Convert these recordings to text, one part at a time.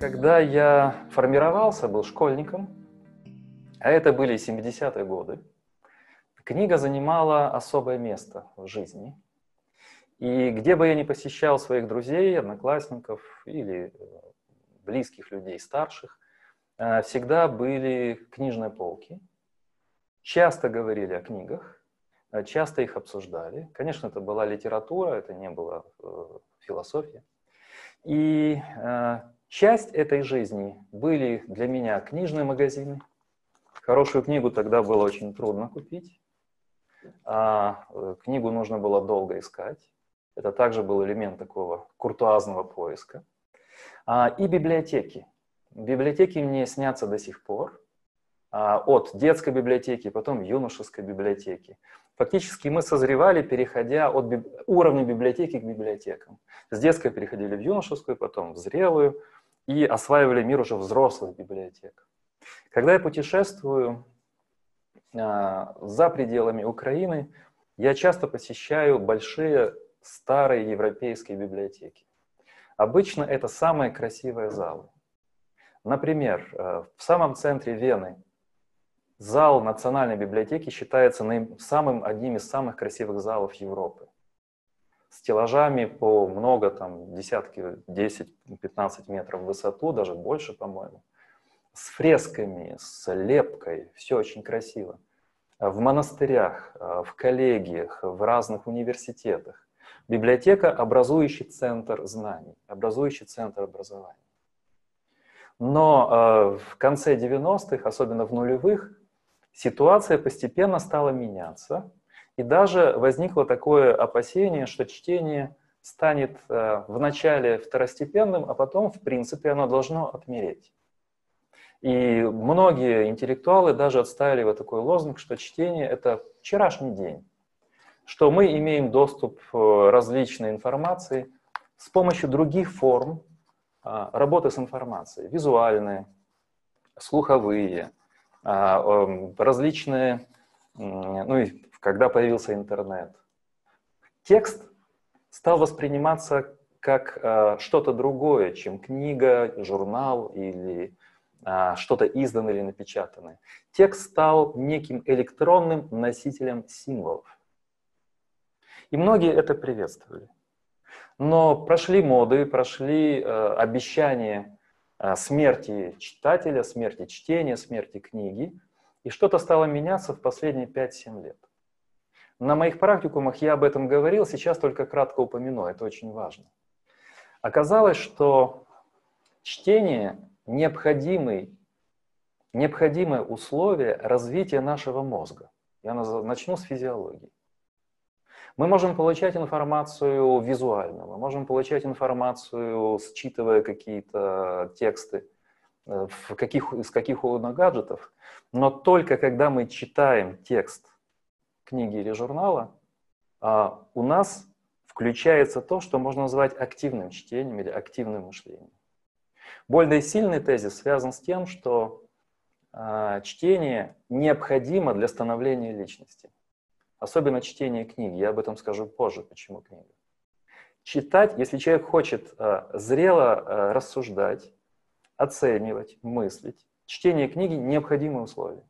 Когда я формировался, был школьником, а это были 70-е годы, книга занимала особое место в жизни. И где бы я ни посещал своих друзей, одноклассников или э, близких людей, старших, э, всегда были книжные полки. Часто говорили о книгах, э, часто их обсуждали. Конечно, это была литература, это не была философия. И Часть этой жизни были для меня книжные магазины. Хорошую книгу тогда было очень трудно купить. А э, книгу нужно было долго искать. Это также был элемент такого куртуазного поиска. А, и библиотеки. Библиотеки мне снятся до сих пор. А, от детской библиотеки, потом юношеской библиотеки. Фактически мы созревали, переходя от биб... уровня библиотеки к библиотекам. С детской переходили в юношескую, потом в зрелую, и осваивали мир уже взрослых библиотек. Когда я путешествую а, за пределами Украины, я часто посещаю большие старые европейские библиотеки. Обычно это самые красивые залы. Например, э, в самом центре Вены зал Национальной библиотеки считается самым, одним из самых красивых залов Европы стеллажами по много, там, десятки, 10-15 метров в высоту, даже больше, по-моему, с фресками, с лепкой, все очень красиво. В монастырях, э, в коллегиях, в разных университетах. Библиотека – образующий центр знаний, образующий центр образования. Но э, в конце 90-х, особенно в нулевых, ситуация постепенно стала меняться – и даже возникло такое опасение, что чтение станет э, вначале второстепенным, а потом, в принципе, оно должно отмереть. И многие интеллектуалы даже отставили вот такой лозунг, что чтение – это вчерашний день, что мы имеем доступ к э, различной информации с помощью других форм а, работы с информацией, визуальные, слуховые, а, эм, различные, ну и когда появился интернет. Текст стал восприниматься как э, что-то другое, чем книга, журнал или э, что-то изданное или напечатанное. Текст стал неким электронным носителем символов. И многие это приветствовали. Но прошли моды, прошли э, обещания э, смерти читателя, смерти чтения, смерти книги, и что-то стало меняться в последние 5-7 лет. На моих практикумах я об этом говорил, сейчас только кратко упомяну, это очень важно. Оказалось, что чтение необходимый, необходимое условие развития нашего мозга. Я начну с физиологии. Мы можем получать информацию визуально, мы можем получать информацию, считывая какие-то тексты э, в каких, из каких угодно гаджетов, но только когда мы читаем текст книги или журнала, а у нас включается то, что можно назвать активным чтением или активным мышлением. Более сильный тезис связан с тем, что а, чтение необходимо для становления личности. Особенно чтение книги. Я об этом скажу позже, почему книга. Читать, если человек хочет а, зрело рассуждать, оценивать, мыслить, чтение книги – необходимое условие.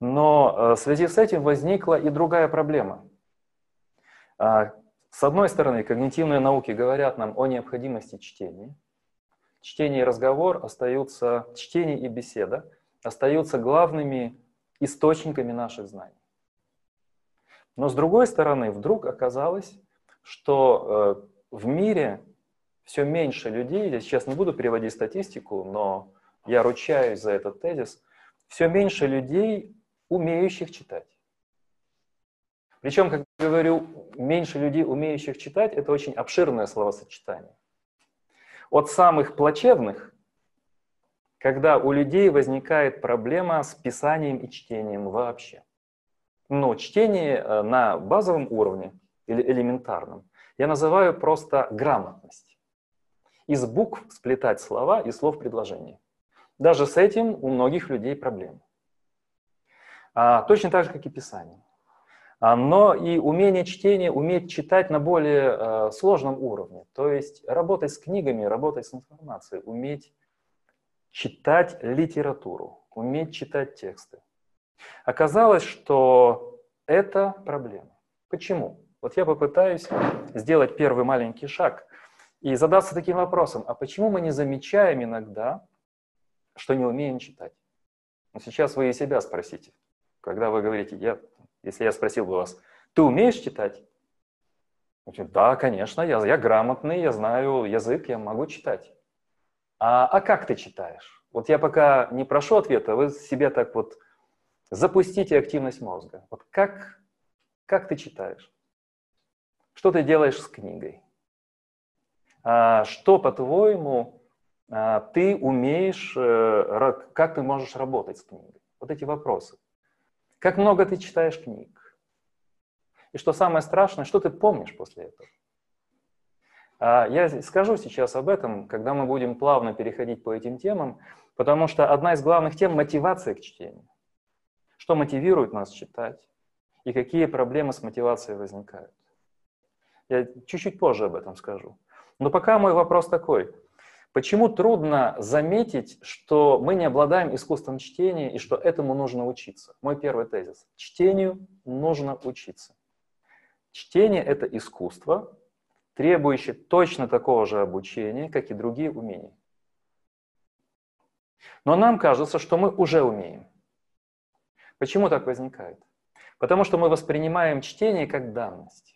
Но э, в связи с этим возникла и другая проблема. А, с одной стороны, когнитивные науки говорят нам о необходимости чтения. Чтение и разговор остаются, чтение и беседа остаются главными источниками наших знаний. Но с другой стороны, вдруг оказалось, что э, в мире все меньше людей, я сейчас не буду переводить статистику, но я ручаюсь за этот тезис, все меньше людей умеющих читать. Причем, как говорю, меньше людей, умеющих читать, это очень обширное словосочетание. От самых плачевных, когда у людей возникает проблема с писанием и чтением вообще. Но чтение э, на базовом уровне или элементарном я называю просто грамотность. Из букв сплетать слова и слов предложения. Даже с этим у многих людей проблемы. А, точно так же, как и Писание. А, но и умение чтения, уметь читать на более э, сложном уровне. То есть работать с книгами, работать с информацией, уметь читать литературу, уметь читать тексты. Оказалось, что это проблема. Почему? Вот я попытаюсь сделать первый маленький шаг и задаться таким вопросом, а почему мы не замечаем иногда, что не умеем читать? Ну, сейчас вы и себя спросите, когда вы говорите, я, если я спросил бы вас, ты умеешь читать? Да, конечно, я, я грамотный, я знаю язык, я могу читать. А, а как ты читаешь? Вот я пока не прошу ответа, вы себе так вот запустите активность мозга. Вот как, как ты читаешь? Что ты делаешь с книгой? А, что, по-твоему, а, ты умеешь, э, как ты можешь работать с книгой? Вот эти вопросы. Как много ты читаешь книг? И что самое страшное, что ты помнишь после этого? А, я скажу сейчас об этом, когда мы будем плавно переходить по этим темам, потому что одна из главных тем – мотивация к чтению. Что мотивирует нас читать и какие проблемы с мотивацией возникают. Я чуть-чуть позже об этом скажу. Но пока мой вопрос такой. Почему трудно заметить, что мы не обладаем искусством чтения и что этому нужно учиться? Мой первый тезис. Чтению нужно учиться. Чтение – это искусство, требующее точно такого же обучения, как и другие умения. Но нам кажется, что мы уже умеем. Почему так возникает? Потому что мы воспринимаем чтение как данность.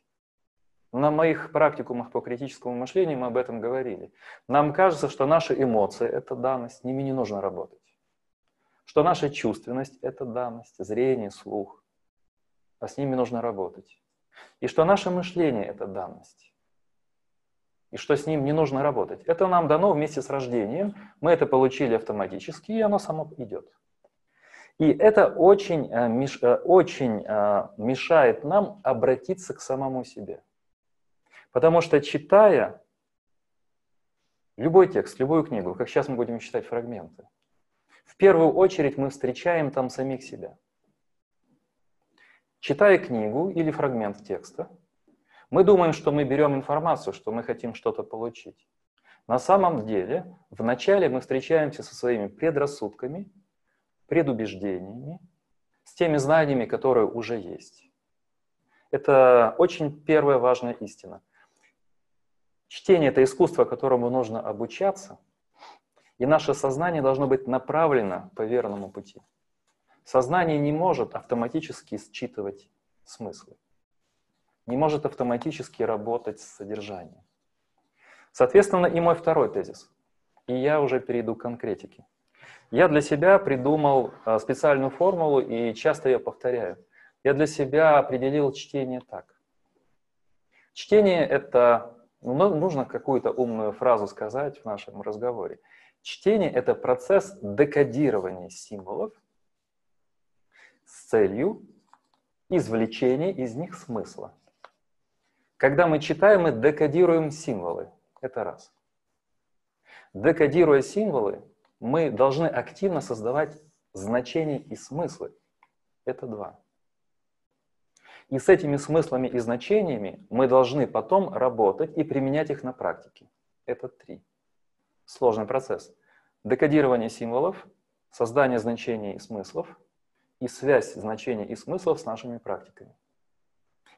На моих практикумах по критическому мышлению мы об этом говорили. Нам кажется, что наши эмоции – это данность, с ними не нужно работать. Что наша чувственность – это данность, зрение, слух, а с ними нужно работать. И что наше мышление – это данность. И что с ним не нужно работать. Это нам дано вместе с рождением. Мы это получили автоматически, и оно само идет. И это очень, э, э, очень э, мешает нам обратиться к самому себе. Потому что читая любой текст, любую книгу, как сейчас мы будем читать фрагменты, в первую очередь мы встречаем там самих себя. Читая книгу или фрагмент текста, мы думаем, что мы берем информацию, что мы хотим что-то получить. На самом деле, вначале мы встречаемся со своими предрассудками, предубеждениями, с теми знаниями, которые уже есть. Это очень первая важная истина. Чтение – это искусство, которому нужно обучаться, и наше сознание должно быть направлено по верному пути. Сознание не может автоматически считывать смыслы, не может автоматически работать с содержанием. Соответственно, и мой второй тезис. И я уже перейду к конкретике. Я для себя придумал а, специальную формулу и часто ее повторяю. Я для себя определил чтение так. Чтение – это ну, нужно какую-то умную фразу сказать в нашем разговоре. Чтение — это процесс декодирования символов с целью извлечения из них смысла. Когда мы читаем, мы декодируем символы. Это раз. Декодируя символы, мы должны активно создавать значения и смыслы. Это два. И с этими смыслами и значениями мы должны потом работать и применять их на практике. Это три. Сложный процесс. Декодирование символов, создание значений и смыслов и связь значений и смыслов с нашими практиками.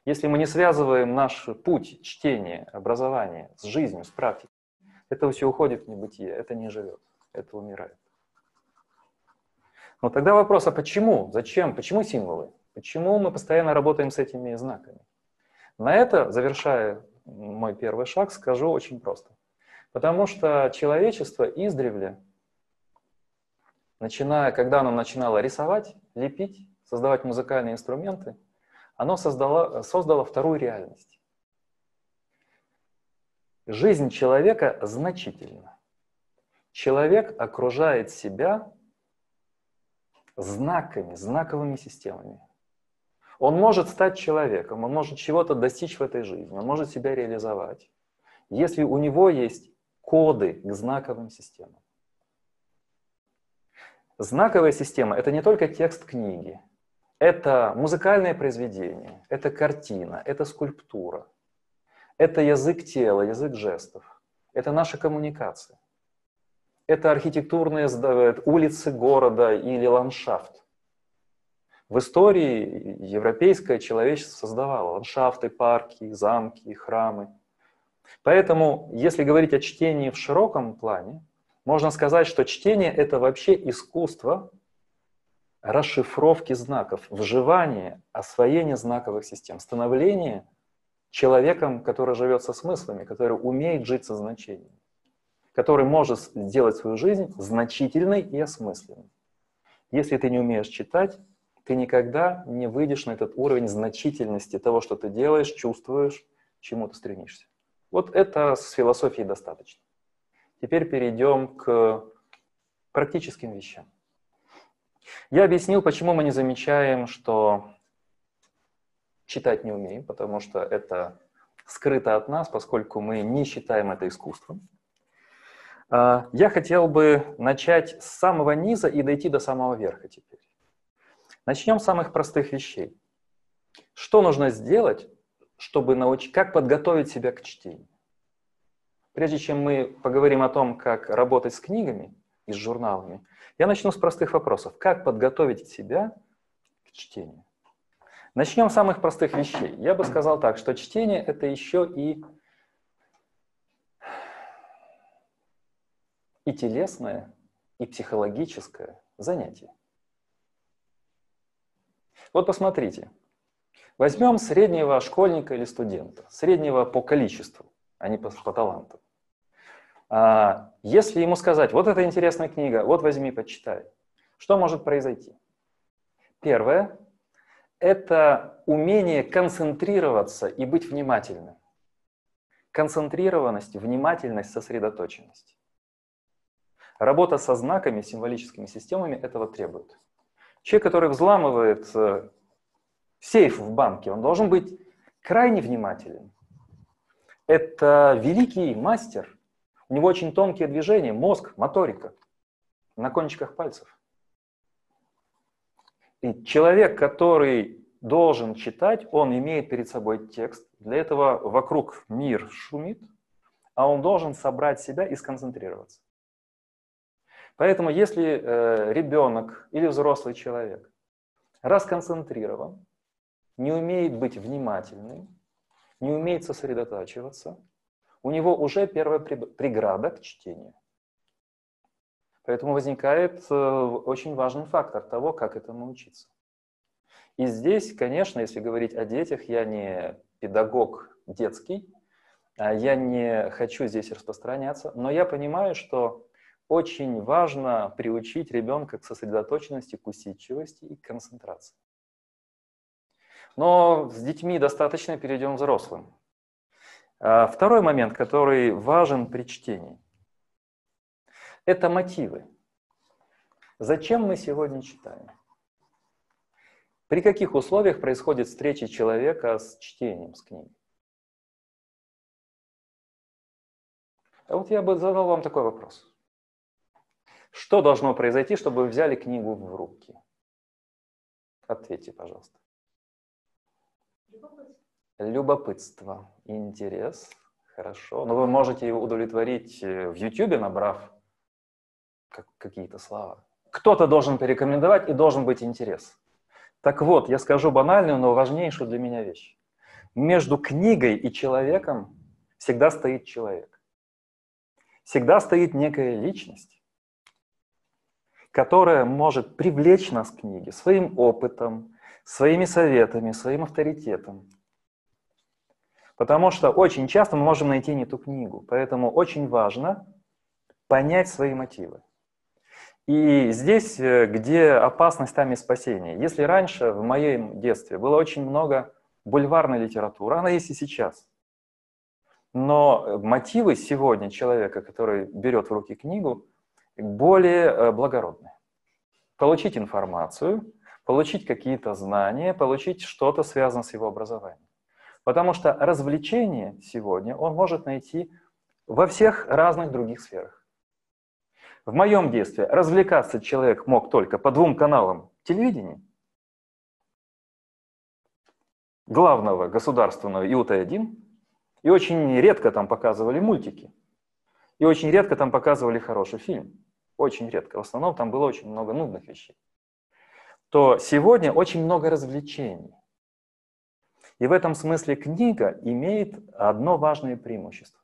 Если мы не связываем наш путь чтения, образования с жизнью, с практикой, это все уходит в небытие, это не живет, это умирает. Но тогда вопрос, а почему, зачем, почему символы? Почему мы постоянно работаем с этими знаками? На это, завершая мой первый шаг, скажу очень просто. Потому что человечество издревле, начиная, когда оно начинало рисовать, лепить, создавать музыкальные инструменты, оно создало, создало вторую реальность. Жизнь человека значительна. Человек окружает себя знаками, знаковыми системами. Он может стать человеком, он может чего-то достичь в этой жизни, он может себя реализовать, если у него есть коды к знаковым системам. Знаковая система – это не только текст книги, Это музыкальное произведение, это картина, это скульптура, это язык тела, язык жестов, это наша коммуникация. Это архитектурные улицы города или ландшафт. В истории европейское человечество создавало ландшафты, парки, замки, храмы. Поэтому, если говорить о чтении в широком плане, можно сказать, что чтение — это вообще искусство расшифровки знаков, вживания, освоения знаковых систем, становления человеком, который живет со смыслами, который умеет жить со значениями, который может сделать свою жизнь значительной и осмысленной. Если ты не умеешь читать, ты никогда не выйдешь на этот уровень значительности того, что ты делаешь, чувствуешь, чему ты стремишься. Вот это с философией достаточно. Теперь перейдем к практическим вещам. Я объяснил, почему мы не замечаем, что читать не умеем, потому что это скрыто от нас, поскольку мы не считаем это искусством. А, я хотел бы начать с самого низа и дойти до самого верха теперь. Начнем с самых простых вещей. Что нужно сделать, чтобы научить, как подготовить себя к чтению? Прежде чем мы поговорим о том, как работать с книгами и с журналами, я начну с простых вопросов. Как подготовить себя к чтению? Начнем с самых простых вещей. Я бы сказал так, что чтение — это еще и, и телесное, и психологическое занятие. Вот посмотрите. Возьмем среднего школьника или студента, среднего по количеству, а не по, по таланту. А, если ему сказать, вот это интересная книга, вот возьми, почитай, что может произойти? Первое – это умение концентрироваться и быть внимательным. Концентрированность, внимательность, сосредоточенность. Работа со знаками, символическими системами этого требует. Человек, который взламывает э, сейф в банке, он должен быть крайне внимателен. Это великий мастер, у него очень тонкие движения, мозг, моторика на кончиках пальцев. И человек, который должен читать, он имеет перед собой текст. Для этого вокруг мир шумит, а он должен собрать себя и сконцентрироваться. Поэтому если э, ребенок или взрослый человек расконцентрирован, не умеет быть внимательным, не умеет сосредотачиваться, у него уже первая преграда к чтению. Поэтому возникает э, очень важный фактор того, как это научиться. И здесь, конечно, если говорить о детях, я не педагог детский, а я не хочу здесь распространяться, но я понимаю, что очень важно приучить ребенка к сосредоточенности, к усидчивости и к концентрации. Но с детьми достаточно, перейдем к взрослым. А, второй момент, который важен при чтении, это мотивы. Зачем мы сегодня читаем? При каких условиях происходит встреча человека с чтением, с книгой? А вот я бы задал вам такой вопрос. Что должно произойти, чтобы вы взяли книгу в руки? Ответьте, пожалуйста. Любопытство, интерес. Хорошо. Но вы можете его удовлетворить э, в YouTube, набрав какие-то слова. Кто-то должен порекомендовать и должен быть интерес. Так вот, я скажу банальную, но важнейшую для меня вещь. Между книгой и человеком всегда стоит человек. Всегда стоит некая личность которая может привлечь нас к книге своим опытом, своими советами, своим авторитетом. Потому что очень часто мы можем найти не ту книгу. Поэтому очень важно понять свои мотивы. И здесь, э, где опасность, там и спасение. Если раньше, в моем детстве, было очень много бульварной литературы, она есть и сейчас. Но мотивы сегодня человека, который берет в руки книгу, более э, благородные. Получить информацию, получить какие-то знания, получить что-то связанное с его образованием. Потому что развлечение сегодня он может найти во всех разных других сферах. В моем детстве развлекаться человек мог только по двум каналам телевидения. главного государственного ИУТ-1, и очень редко там показывали мультики. И очень редко там показывали хороший фильм. Очень редко. В основном там было очень много нудных вещей. То сегодня очень много развлечений. И в этом смысле книга имеет одно важное преимущество.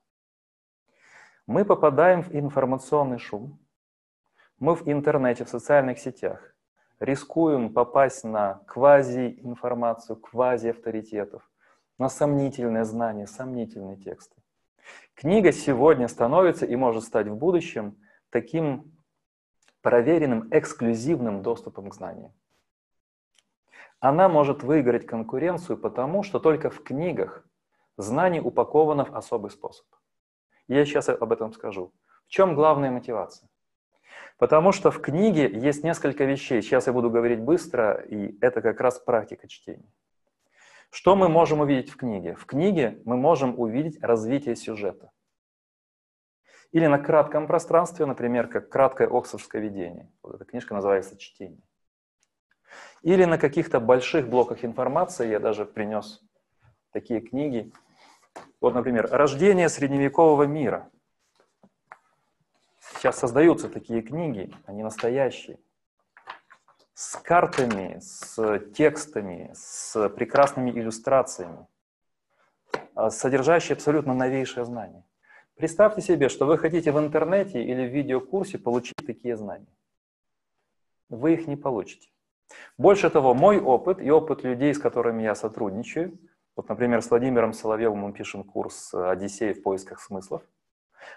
Мы попадаем в информационный шум, мы в интернете, в социальных сетях рискуем попасть на квази-информацию, квази-авторитетов, на сомнительные знания, сомнительные тексты. Книга сегодня становится и может стать в будущем таким проверенным эксклюзивным доступом к знаниям. Она может выиграть конкуренцию потому, что только в книгах знание упаковано в особый способ. Я сейчас об этом скажу. В чем главная мотивация? Потому что в книге есть несколько вещей. Сейчас я буду говорить быстро, и это как раз практика чтения. Что мы можем увидеть в книге? В книге мы можем увидеть развитие сюжета. Или на кратком пространстве, например, как краткое оксфордское видение. Вот эта книжка называется «Чтение». Или на каких-то больших блоках информации, я даже принес такие книги. Вот, например, «Рождение средневекового мира». Сейчас создаются такие книги, они настоящие с картами, с текстами, с прекрасными иллюстрациями, содержащие абсолютно новейшие знания. Представьте себе, что вы хотите в интернете или в видеокурсе получить такие знания. Вы их не получите. Больше того, мой опыт и опыт людей, с которыми я сотрудничаю, вот, например, с Владимиром Соловьевым мы пишем курс «Одиссей в поисках смыслов»,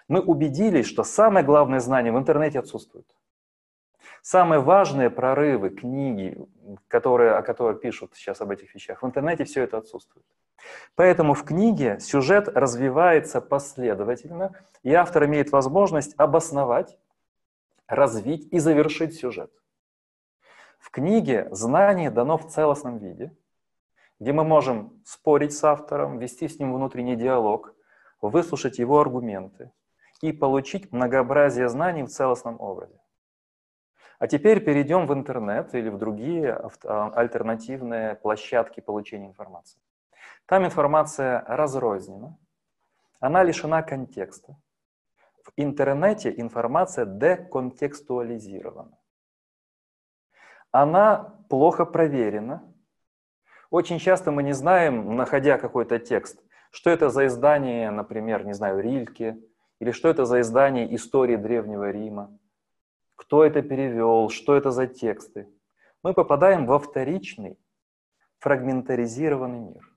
мы убедились, что самое главное знание в интернете отсутствует. Самые важные прорывы, книги, которые, о которых пишут сейчас об этих вещах, в интернете все это отсутствует. Поэтому в книге сюжет развивается последовательно, и автор имеет возможность обосновать, развить и завершить сюжет. В книге знание дано в целостном виде, где мы можем спорить с автором, вести с ним внутренний диалог, выслушать его аргументы и получить многообразие знаний в целостном образе. А теперь перейдем в интернет или в другие а, альтернативные площадки получения информации. Там информация разрознена, она лишена контекста. В интернете информация деконтекстуализирована. Она плохо проверена. Очень часто мы не знаем, находя какой-то текст, что это за издание, например, не знаю, Рильке, или что это за издание истории Древнего Рима кто это перевел, что это за тексты. Мы попадаем во вторичный, фрагментаризированный мир.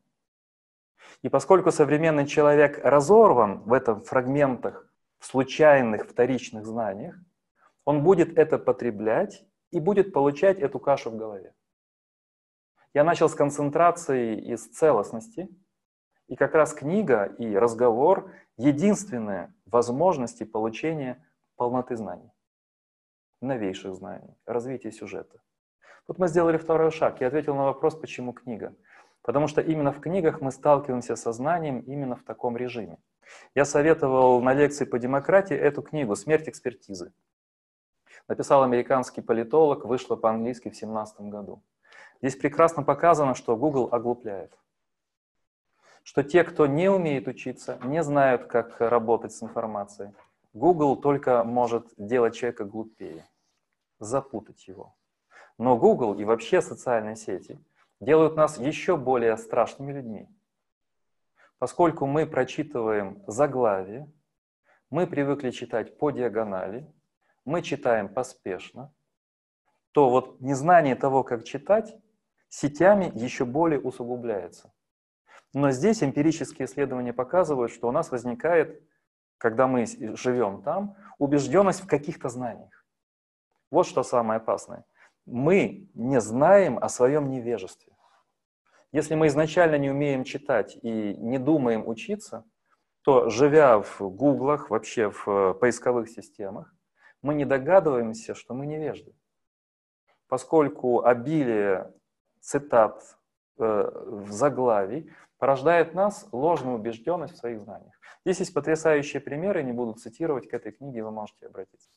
И поскольку современный человек разорван в этом фрагментах, в случайных вторичных знаниях, он будет это потреблять и будет получать эту кашу в голове. Я начал с концентрации и с целостности, и как раз книга и разговор — единственные возможности получения полноты знаний новейших знаний, развития сюжета. Тут мы сделали второй шаг. Я ответил на вопрос, почему книга. Потому что именно в книгах мы сталкиваемся со знанием именно в таком режиме. Я советовал на лекции по демократии эту книгу «Смерть экспертизы». Написал американский политолог, вышла по-английски в 2017 году. Здесь прекрасно показано, что Google оглупляет. Что те, кто не умеет учиться, не знают, как работать с информацией, Google только может делать человека глупее, запутать его. Но Google и вообще социальные сети делают нас еще более страшными людьми. Поскольку мы прочитываем заглавие, мы привыкли читать по диагонали, мы читаем поспешно, то вот незнание того, как читать, сетями еще более усугубляется. Но здесь эмпирические исследования показывают, что у нас возникает когда мы живем там, убежденность в каких-то знаниях. Вот что самое опасное. Мы не знаем о своем невежестве. Если мы изначально не умеем читать и не думаем учиться, то, живя в гуглах, вообще в э, поисковых системах, мы не догадываемся, что мы невежды. Поскольку обилие цитат э, в заглавии порождает нас ложную убежденность в своих знаниях. Здесь есть потрясающие примеры, не буду цитировать, к этой книге вы можете обратиться.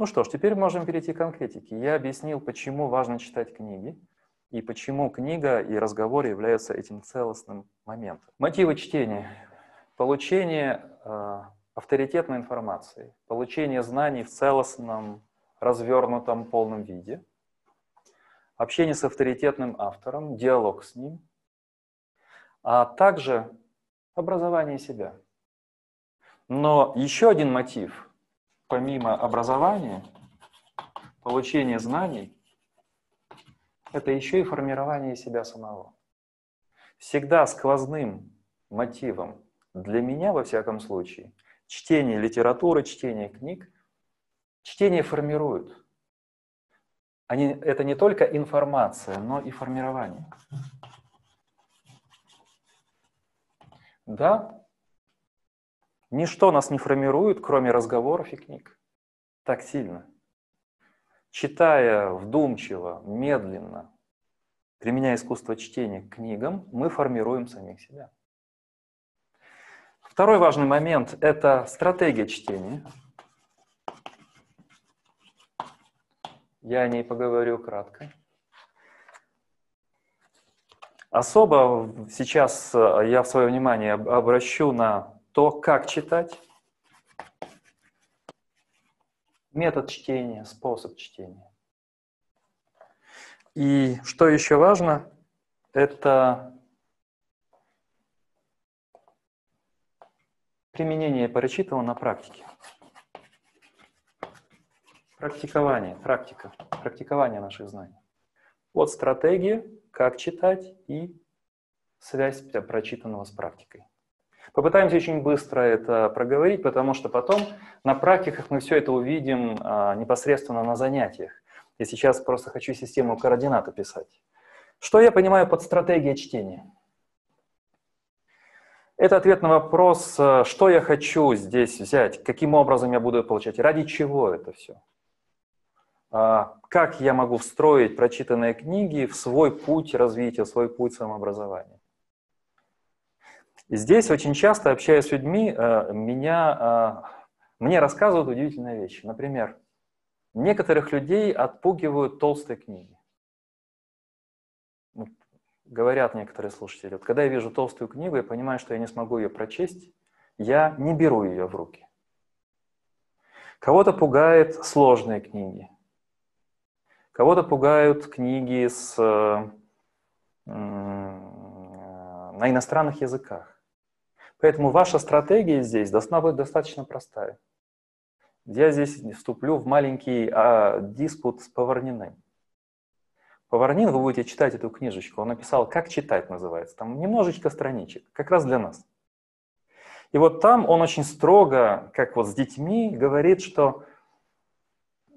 Ну что ж, теперь можем перейти к конкретике. Я объяснил, почему важно читать книги. и почему книга и разговор являются этим целостным моментом. Мотивы чтения. Получение э, авторитетной информации, получение знаний в целостном, развернутом, полном виде, общение с авторитетным автором, диалог с ним, а также образование себя. Но еще один мотив, помимо образования, получения знаний, это еще и формирование себя самого. Всегда сквозным мотивом, для меня во всяком случае, чтение литературы, чтение книг, чтение формирует. Они, это не только информация, но и формирование. Да, ничто нас не формирует, кроме разговоров и книг. Так сильно. Читая вдумчиво, медленно, применяя искусство чтения к книгам, мы формируем самих себя. Второй важный момент – это стратегия чтения. Я о ней поговорю кратко. Особо сейчас э, я в свое внимание обращу на то, как читать, метод чтения, способ чтения. И что еще важно, это применение прочитанного на практике. Практикование, практика, практикование наших знаний. Вот стратегия, как читать и связь прочитанного с практикой. Попытаемся очень быстро это проговорить, потому что потом на практиках мы все это увидим а, непосредственно на занятиях. Я сейчас просто хочу систему координат описать. Что я понимаю под стратегией чтения? Это ответ на вопрос, э, что я хочу здесь взять, каким образом я буду получать, ради чего это все. А, как я могу встроить прочитанные книги в свой путь развития, в свой путь самообразования. Здесь очень часто, общаясь с людьми, э, меня, э, мне рассказывают удивительные вещи. Например, некоторых людей отпугивают толстые книги говорят некоторые слушатели, вот когда я вижу толстую книгу, я понимаю, что я не смогу ее прочесть, я не беру ее в руки. Кого-то пугают сложные книги. Кого-то пугают книги с, э, на иностранных языках. Поэтому ваша стратегия здесь должна быть достаточно простая. Я здесь вступлю в маленький а, диспут с Поварниным. Поварнин, вы будете читать эту книжечку, он написал «Как читать» называется. Там немножечко страничек, как раз для нас. И вот там он очень строго, как вот с детьми, говорит, что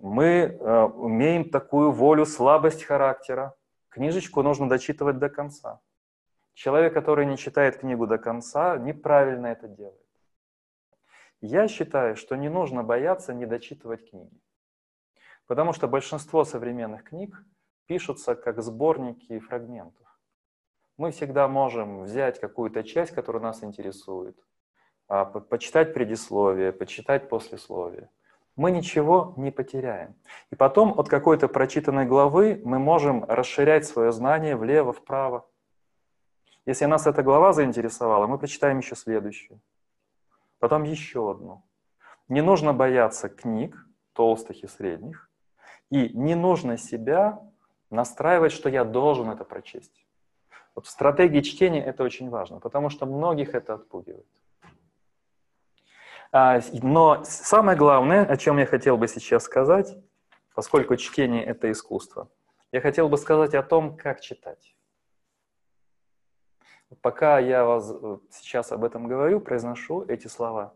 мы э, имеем такую волю, слабость характера. Книжечку нужно дочитывать до конца. Человек, который не читает книгу до конца, неправильно это делает. Я считаю, что не нужно бояться не дочитывать книги. Потому что большинство современных книг пишутся как сборники фрагментов. Мы всегда можем взять какую-то часть, которая нас интересует, а, почитать предисловие, почитать послесловие. Мы ничего не потеряем. И потом от какой-то прочитанной главы мы можем расширять свое знание влево, вправо. Если нас эта глава заинтересовала, мы прочитаем еще следующую. Потом еще одну. Не нужно бояться книг, толстых и средних. И не нужно себя настраивать, что я должен это прочесть. Вот в стратегии чтения это очень важно, потому что многих это отпугивает. А, но самое главное, о чем я хотел бы сейчас сказать, поскольку чтение — это искусство, я хотел бы сказать о том, как читать. Пока я вас э, сейчас об этом говорю, произношу эти слова,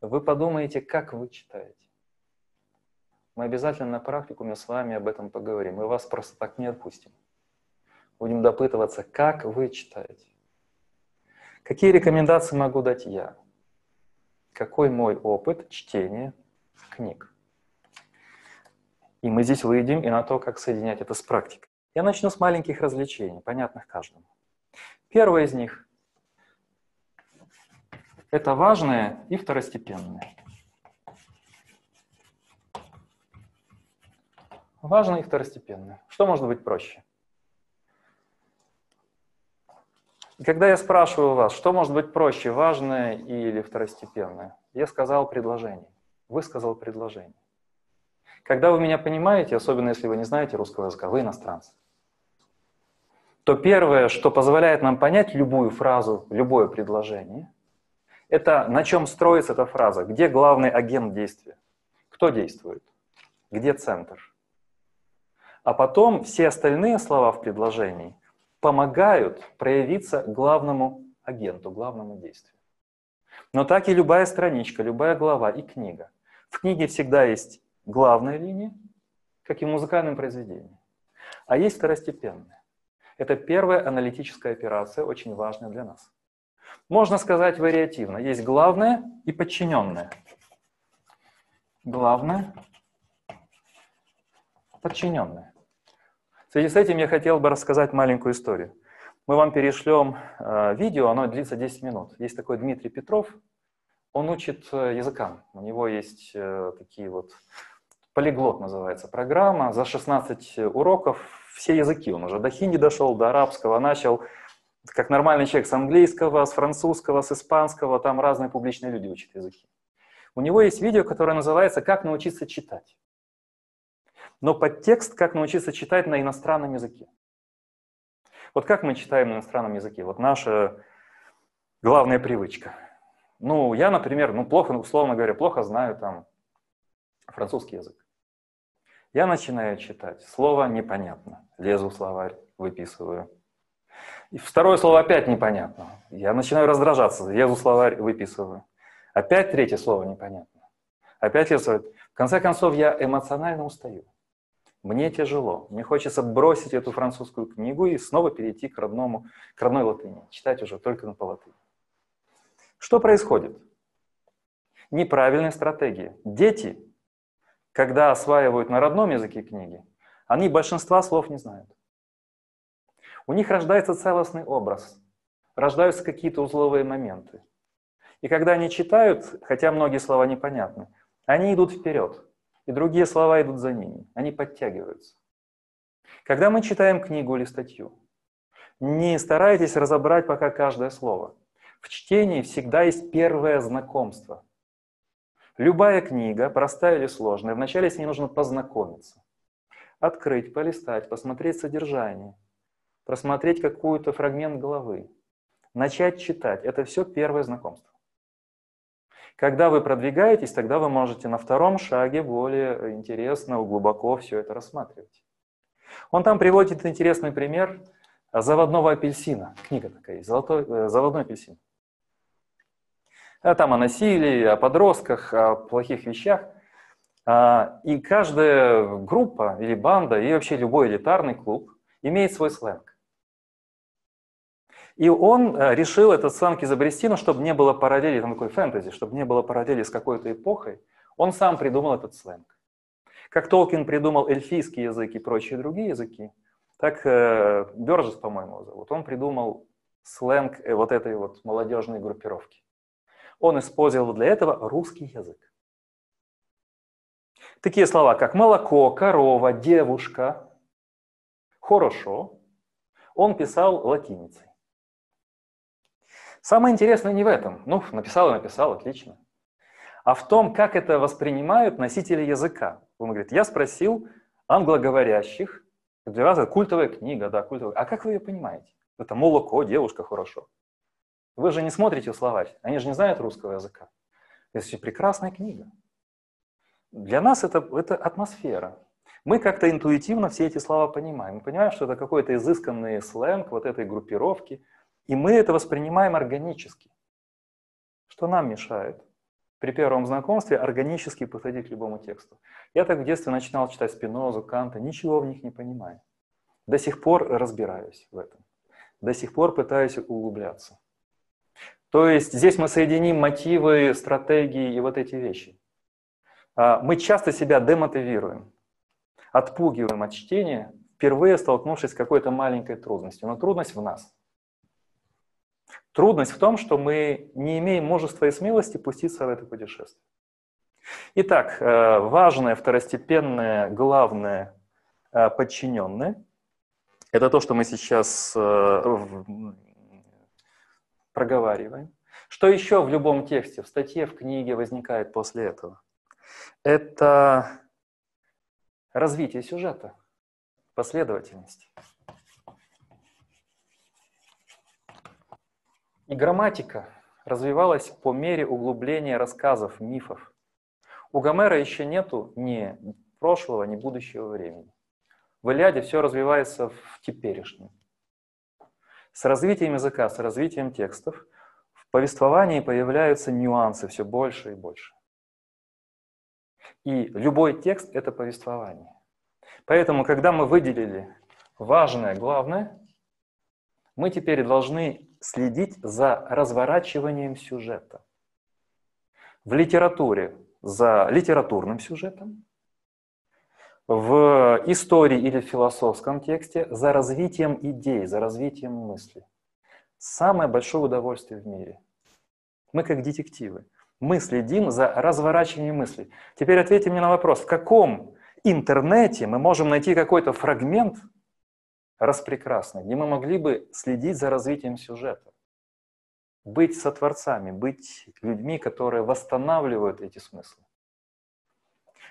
вы подумаете, как вы читаете. Мы обязательно на практикуме с вами об этом поговорим. Мы вас просто так не отпустим. Будем допытываться, как вы читаете. Какие рекомендации могу дать я? Какой мой опыт чтения книг? И мы здесь выйдем и на то, как соединять это с практикой. Я начну с маленьких развлечений, понятных каждому. Первое из них – это важное и второстепенное. Важно и второстепенно. Что может быть проще? Когда я спрашиваю вас, что может быть проще, важное или второстепенное, я сказал предложение. Высказал предложение. Когда вы меня понимаете, особенно если вы не знаете русского языка, вы иностранцы, то первое, что позволяет нам понять любую фразу, любое предложение, это на чем строится эта фраза, где главный агент действия, кто действует, где центр. А потом все остальные слова в предложении помогают проявиться главному агенту, главному действию. Но так и любая страничка, любая глава и книга. В книге всегда есть главная линия, как и в музыкальном произведении. А есть второстепенная. Это первая аналитическая операция, очень важная для нас. Можно сказать вариативно. Есть главное и подчиненное. Главное, подчиненное. В связи с этим я хотел бы рассказать маленькую историю. Мы вам перешлем э, видео, оно длится 10 минут. Есть такой Дмитрий Петров, он учит э, языкам. У него есть э, такие вот, полиглот называется программа, за 16 уроков все языки. Он уже до хинди дошел, до арабского, начал как нормальный человек с английского, с французского, с испанского, там разные публичные люди учат языки. У него есть видео, которое называется «Как научиться читать» но подтекст, как научиться читать на иностранном языке. Вот как мы читаем на иностранном языке? Вот наша главная привычка. Ну, я, например, ну, плохо, условно говоря, плохо знаю там французский язык. Я начинаю читать, слово непонятно, лезу в словарь, выписываю. И второе слово опять непонятно. Я начинаю раздражаться, лезу в словарь, выписываю. Опять третье слово непонятно. Опять лезу. В конце концов, я эмоционально устаю. Мне тяжело. Мне хочется бросить эту французскую книгу и снова перейти к, родному, к родной латыни. Читать уже только на по латыни. Что происходит? Неправильная стратегия. Дети, когда осваивают на родном языке книги, они большинства слов не знают. У них рождается целостный образ, рождаются какие-то узловые моменты. И когда они читают, хотя многие слова непонятны, они идут вперед и другие слова идут за ними, они подтягиваются. Когда мы читаем книгу или статью, не старайтесь разобрать пока каждое слово. В чтении всегда есть первое знакомство. Любая книга, простая или сложная, вначале с ней нужно познакомиться. Открыть, полистать, посмотреть содержание, просмотреть какой-то фрагмент головы, начать читать. Это все первое знакомство. Когда вы продвигаетесь, тогда вы можете на втором шаге более интересно, глубоко все это рассматривать. Он там приводит интересный пример заводного апельсина. Книга такая есть, Золотой, э, заводной апельсин. Там о насилии, о подростках, о плохих вещах. А, и каждая группа или банда, и вообще любой элитарный клуб имеет свой сленг. И он э, решил этот сленг изобрести, но чтобы не было параллели, там такой фэнтези, чтобы не было параллели с какой-то эпохой, он сам придумал этот сленг. Как Толкин придумал эльфийский язык и прочие другие языки, так э, Бержес, по-моему, зовут, он придумал сленг э, вот этой вот молодежной группировки. Он использовал для этого русский язык. Такие слова, как молоко, корова, девушка, хорошо, он писал латиницей. Самое интересное не в этом. Ну, написал и написал, отлично. А в том, как это воспринимают носители языка. Он говорит, я спросил англоговорящих, для вас это культовая книга, да, культовая. А как вы ее понимаете? Это молоко, девушка, хорошо. Вы же не смотрите словарь, они же не знают русского языка. Это прекрасная книга. Для нас это, это атмосфера. Мы как-то интуитивно все эти слова понимаем. Мы понимаем, что это какой-то изысканный сленг вот этой группировки – и мы это воспринимаем органически. Что нам мешает? При первом знакомстве органически подходить к любому тексту. Я так в детстве начинал читать Спинозу, Канта, ничего в них не понимаю. До сих пор разбираюсь в этом. До сих пор пытаюсь углубляться. То есть здесь мы соединим мотивы, стратегии и вот эти вещи. А, мы часто себя демотивируем, отпугиваем от чтения, впервые столкнувшись с какой-то маленькой трудностью. Но трудность в нас – Трудность в том, что мы не имеем мужества и смелости пуститься в это путешествие. Итак, э, важное, второстепенное, главное, э, подчиненное – это то, что мы сейчас э, проговариваем. Что еще в любом тексте, в статье, в книге возникает после этого? Это развитие сюжета, последовательность. И грамматика развивалась по мере углубления рассказов, мифов. У Гомера еще нету ни прошлого, ни будущего времени. В Илиаде все развивается в теперешнем. С развитием языка, с развитием текстов в повествовании появляются нюансы все больше и больше. И любой текст — это повествование. Поэтому, когда мы выделили важное, главное, мы теперь должны следить за разворачиванием сюжета. В литературе за литературным сюжетом, в истории или философском тексте за развитием идей, за развитием мысли. Самое большое удовольствие в мире. Мы как детективы. Мы следим за разворачиванием мысли. Теперь ответьте мне на вопрос, в каком интернете мы можем найти какой-то фрагмент распрекрасный, где мы могли бы следить за развитием сюжета? Быть сотворцами, быть людьми, которые восстанавливают эти смыслы.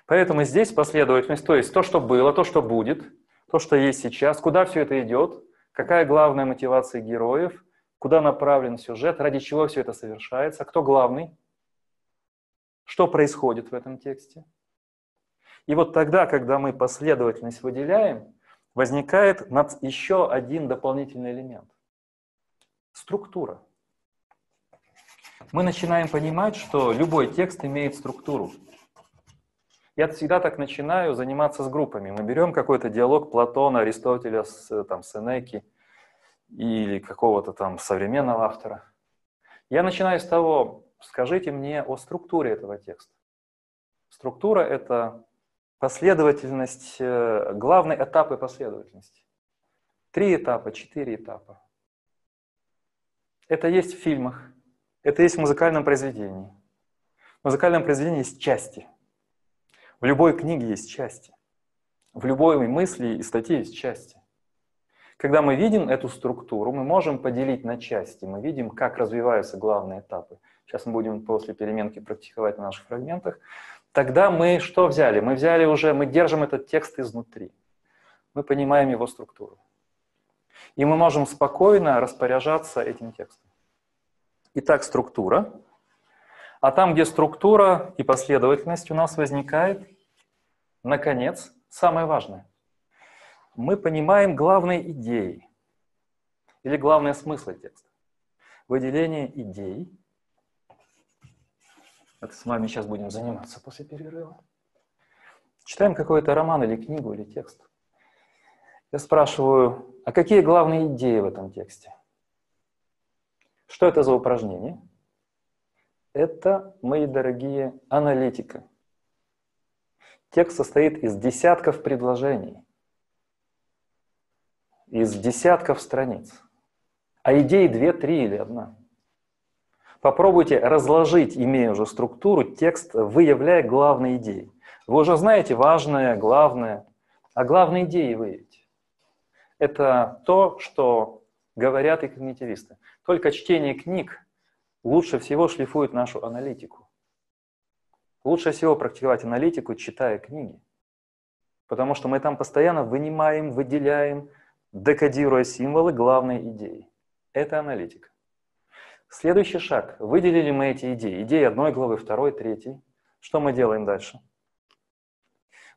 Поэтому здесь последовательность, то есть то, что было, то, что будет, то, что есть сейчас, куда все это идет, какая главная мотивация героев, куда направлен сюжет, ради чего все это совершается, кто главный, что происходит в этом тексте. И вот тогда, когда мы последовательность выделяем, возникает еще один дополнительный элемент – структура. Мы начинаем понимать, что любой текст имеет структуру. Я всегда так начинаю заниматься с группами. Мы берем какой-то диалог Платона, Аристотеля, с, там, Сенеки или какого-то там современного автора. Я начинаю с того, скажите мне о структуре этого текста. Структура — это последовательность, э, главный этапы последовательности. Три этапа, четыре этапа. Это есть в фильмах, это есть в музыкальном произведении. В музыкальном произведении есть части — в любой книге есть части. В любой мысли и статье есть части. Когда мы видим эту структуру, мы можем поделить на части. Мы видим, как развиваются главные этапы. Сейчас мы будем после переменки практиковать на наших фрагментах. Тогда мы что взяли? Мы взяли уже, мы держим этот текст изнутри. Мы понимаем его структуру. И мы можем спокойно распоряжаться этим текстом. Итак, структура. А там, где структура и последовательность у нас возникает, наконец, самое важное. Мы понимаем главные идеи или главные смыслы текста. Выделение идей. Это с вами сейчас будем заниматься после перерыва. Читаем какой-то роман или книгу или текст. Я спрашиваю, а какие главные идеи в этом тексте? Что это за упражнение? Это, мои дорогие, аналитика. Текст состоит из десятков предложений, из десятков страниц. А идеи две, три или одна. Попробуйте разложить, имея уже структуру, текст, выявляя главные идеи. Вы уже знаете важное, главное, а главные идеи выявите. Это то, что говорят и когнитивисты. Только чтение книг лучше всего шлифует нашу аналитику. Лучше всего практиковать аналитику, читая книги. Потому что мы там постоянно вынимаем, выделяем, декодируя символы главной идеи. Это аналитика. Следующий шаг. Выделили мы эти идеи. Идеи одной главы, второй, третьей. Что мы делаем дальше?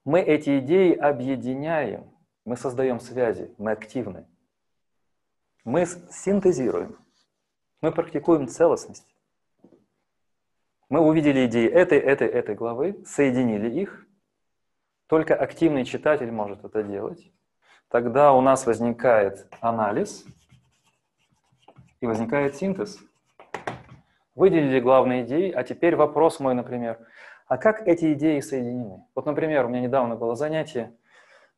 Мы эти идеи объединяем. Мы создаем связи, мы активны. Мы синтезируем. Мы практикуем целостность. Мы увидели идеи этой, этой, этой главы, соединили их. Только активный читатель может это делать. Тогда у нас возникает анализ и возникает синтез. Выделили главные идеи, а теперь вопрос мой, например, а как эти идеи соединены? Вот, например, у меня недавно было занятие.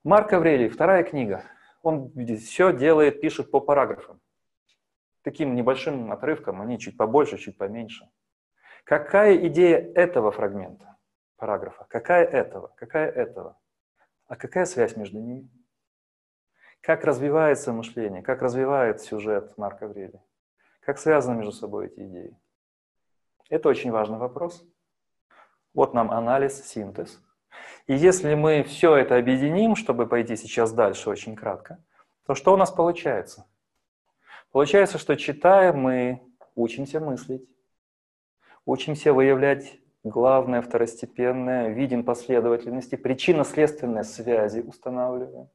Марк Аврелий, вторая книга. Он все делает, пишет по параграфам таким небольшим отрывком, они чуть побольше, чуть поменьше. Какая идея этого фрагмента, параграфа? Какая этого? Какая этого? А какая связь между ними? Как развивается мышление, как развивает сюжет Марка Аврелия? Как связаны между собой эти идеи? Это очень важный вопрос. Вот нам анализ, синтез. И если мы все это объединим, чтобы пойти сейчас дальше очень кратко, то что у нас получается? Получается, что читая, мы учимся мыслить, учимся выявлять главное, второстепенное, видим последовательности, причинно-следственные связи устанавливаем,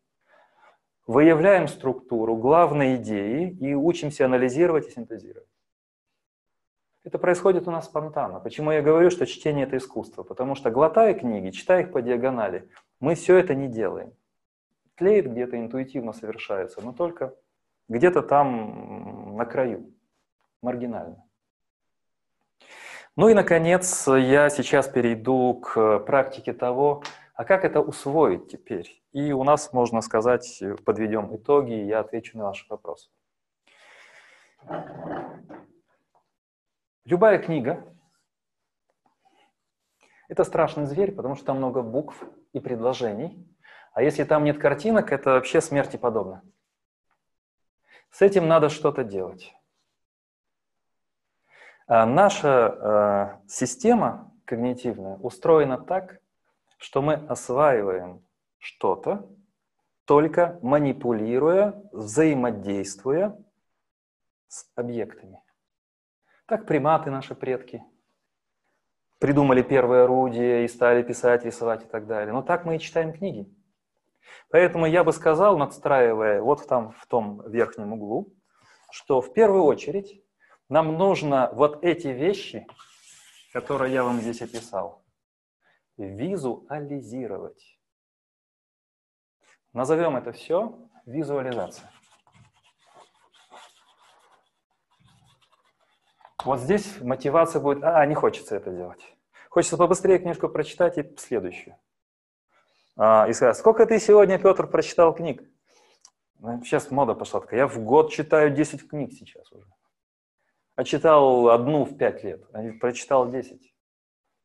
выявляем структуру, главные идеи и учимся анализировать и синтезировать. Это происходит у нас спонтанно. Почему я говорю, что чтение – это искусство? Потому что, глотая книги, читая их по диагонали, мы все это не делаем. Тлеет где-то, интуитивно совершается, но только где-то там на краю, маргинально. Ну и, наконец, я сейчас перейду к практике того, а как это усвоить теперь. И у нас, можно сказать, подведем итоги, и я отвечу на ваши вопросы. Любая книга – это страшный зверь, потому что там много букв и предложений. А если там нет картинок, это вообще смерти подобно. С этим надо что-то делать. А наша э, система когнитивная устроена так, что мы осваиваем что-то, только манипулируя, взаимодействуя с объектами. Так приматы наши предки придумали первое орудие и стали писать, рисовать и так далее. Но так мы и читаем книги. Поэтому я бы сказал, надстраивая вот там в том верхнем углу, что в первую очередь нам нужно вот эти вещи, которые я вам здесь описал, визуализировать. Назовем это все визуализация. Вот здесь мотивация будет, а, не хочется это делать. Хочется побыстрее книжку прочитать и следующую. А, и сказать, сколько ты сегодня, Петр, прочитал книг? Сейчас мода пошла такая. Я в год читаю 10 книг сейчас уже. А читал одну в 5 лет, а прочитал 10.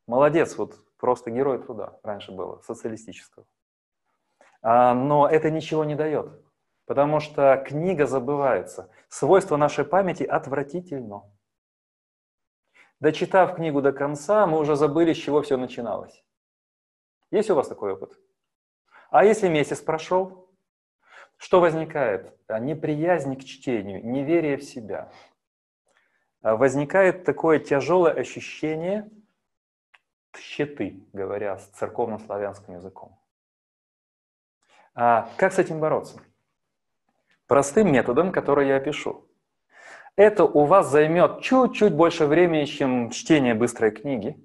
Молодец, вот просто герой труда раньше было, социалистического. А, но это ничего не дает, потому что книга забывается. Свойство нашей памяти отвратительно. Дочитав книгу до конца, мы уже забыли, с чего все начиналось. Есть у вас такой опыт? А если месяц прошел, что возникает? А, неприязнь к чтению, неверие в себя. А, возникает такое тяжелое ощущение тщеты, говоря с церковно-славянским языком. А как с этим бороться? Простым методом, который я опишу. Это у вас займет чуть-чуть больше времени, чем чтение быстрой книги,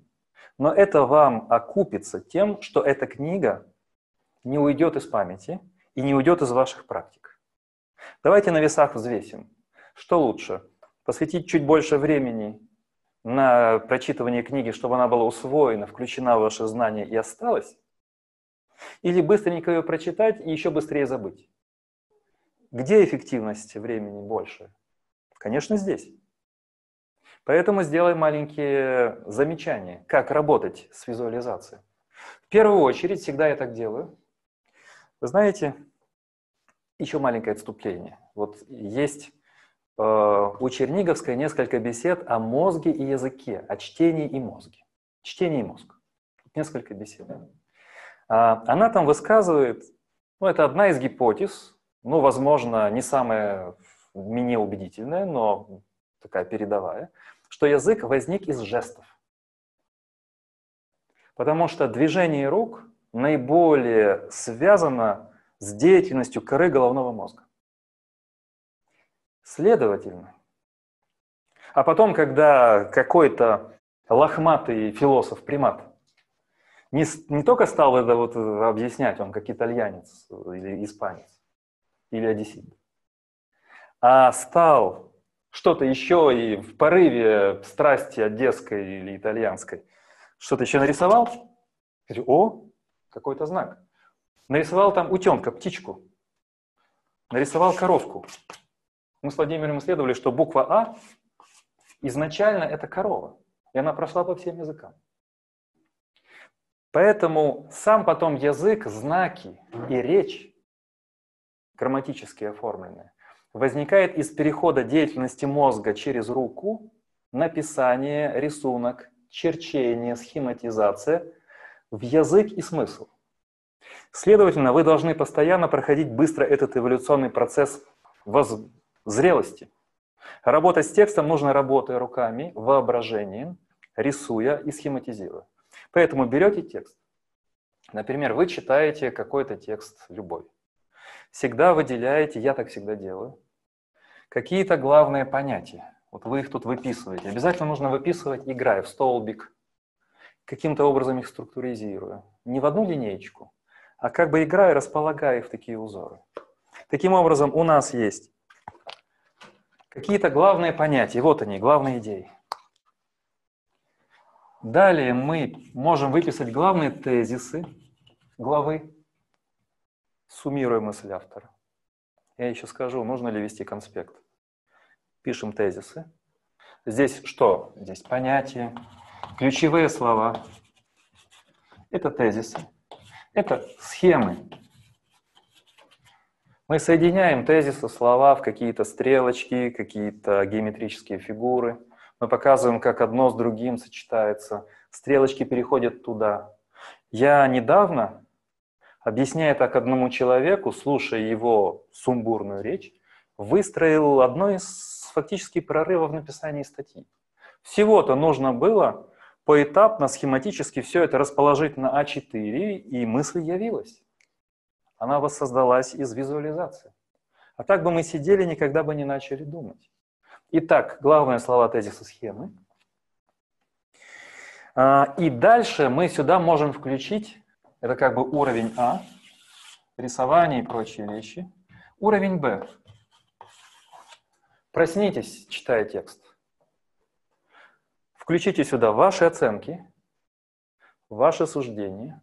но это вам окупится тем, что эта книга не уйдет из памяти и не уйдет из ваших практик. Давайте на весах взвесим. Что лучше? Посвятить чуть больше времени на прочитывание книги, чтобы она была усвоена, включена в ваши знания и осталась? Или быстренько ее прочитать и еще быстрее забыть? Где эффективность времени больше? Конечно, здесь. Поэтому сделаем маленькие замечания, как работать с визуализацией. В первую очередь, всегда я так делаю. Вы знаете, еще маленькое отступление. Вот есть у Черниговской несколько бесед о мозге и языке, о чтении и мозге. Чтение и мозг. Несколько бесед. А, она там высказывает, ну, это одна из гипотез, ну, возможно, не самая менее убедительная, но такая передовая, что язык возник из жестов. Потому что движение рук наиболее связано с деятельностью коры головного мозга. Следовательно, а потом, когда какой-то лохматый философ-примат не, не только стал это вот объяснять, он как итальянец или испанец, или одессит, а стал что-то еще и в порыве страсти одесской или итальянской, что-то еще нарисовал, говорю, о, какой-то знак. Нарисовал там утенка, птичку. Нарисовал коровку. Мы с Владимиром исследовали, что буква А изначально это корова. И она прошла по всем языкам. Поэтому сам потом язык, знаки и речь, грамматически оформленные, возникает из перехода деятельности мозга через руку, написание, рисунок, черчение, схематизация в язык и смысл. Следовательно, вы должны постоянно проходить быстро этот эволюционный процесс воз... зрелости. Работать с текстом нужно работая руками, воображением, рисуя и схематизируя. Поэтому берете текст. Например, вы читаете какой-то текст любой. Всегда выделяете, я так всегда делаю, какие-то главные понятия. Вот вы их тут выписываете. Обязательно нужно выписывать, играя в столбик, каким-то образом их структуризируя. Не в одну линеечку, а как бы играя, располагая в такие узоры. Таким образом, у нас есть какие-то главные понятия. Вот они, главные идеи. Далее мы можем выписать главные тезисы главы, суммируя мысль автора. Я еще скажу, нужно ли вести конспект. Пишем тезисы. Здесь что? Здесь понятия, ключевые слова. Это тезисы. Это схемы. Мы соединяем тезисы, слова в какие-то стрелочки, какие-то геометрические фигуры. Мы показываем, как одно с другим сочетается. Стрелочки переходят туда. Я недавно, объясняя так одному человеку, слушая его сумбурную речь, выстроил одно из фактически прорывов в написании статьи. Всего-то нужно было поэтапно, схематически все это расположить на А4, и мысль явилась. Она воссоздалась из визуализации. А так бы мы сидели, никогда бы не начали думать. Итак, главные слова тезиса схемы. А, и дальше мы сюда можем включить, это как бы уровень А, рисование и прочие вещи. Уровень Б. Проснитесь, читая текст. Включите сюда ваши оценки, ваши суждения,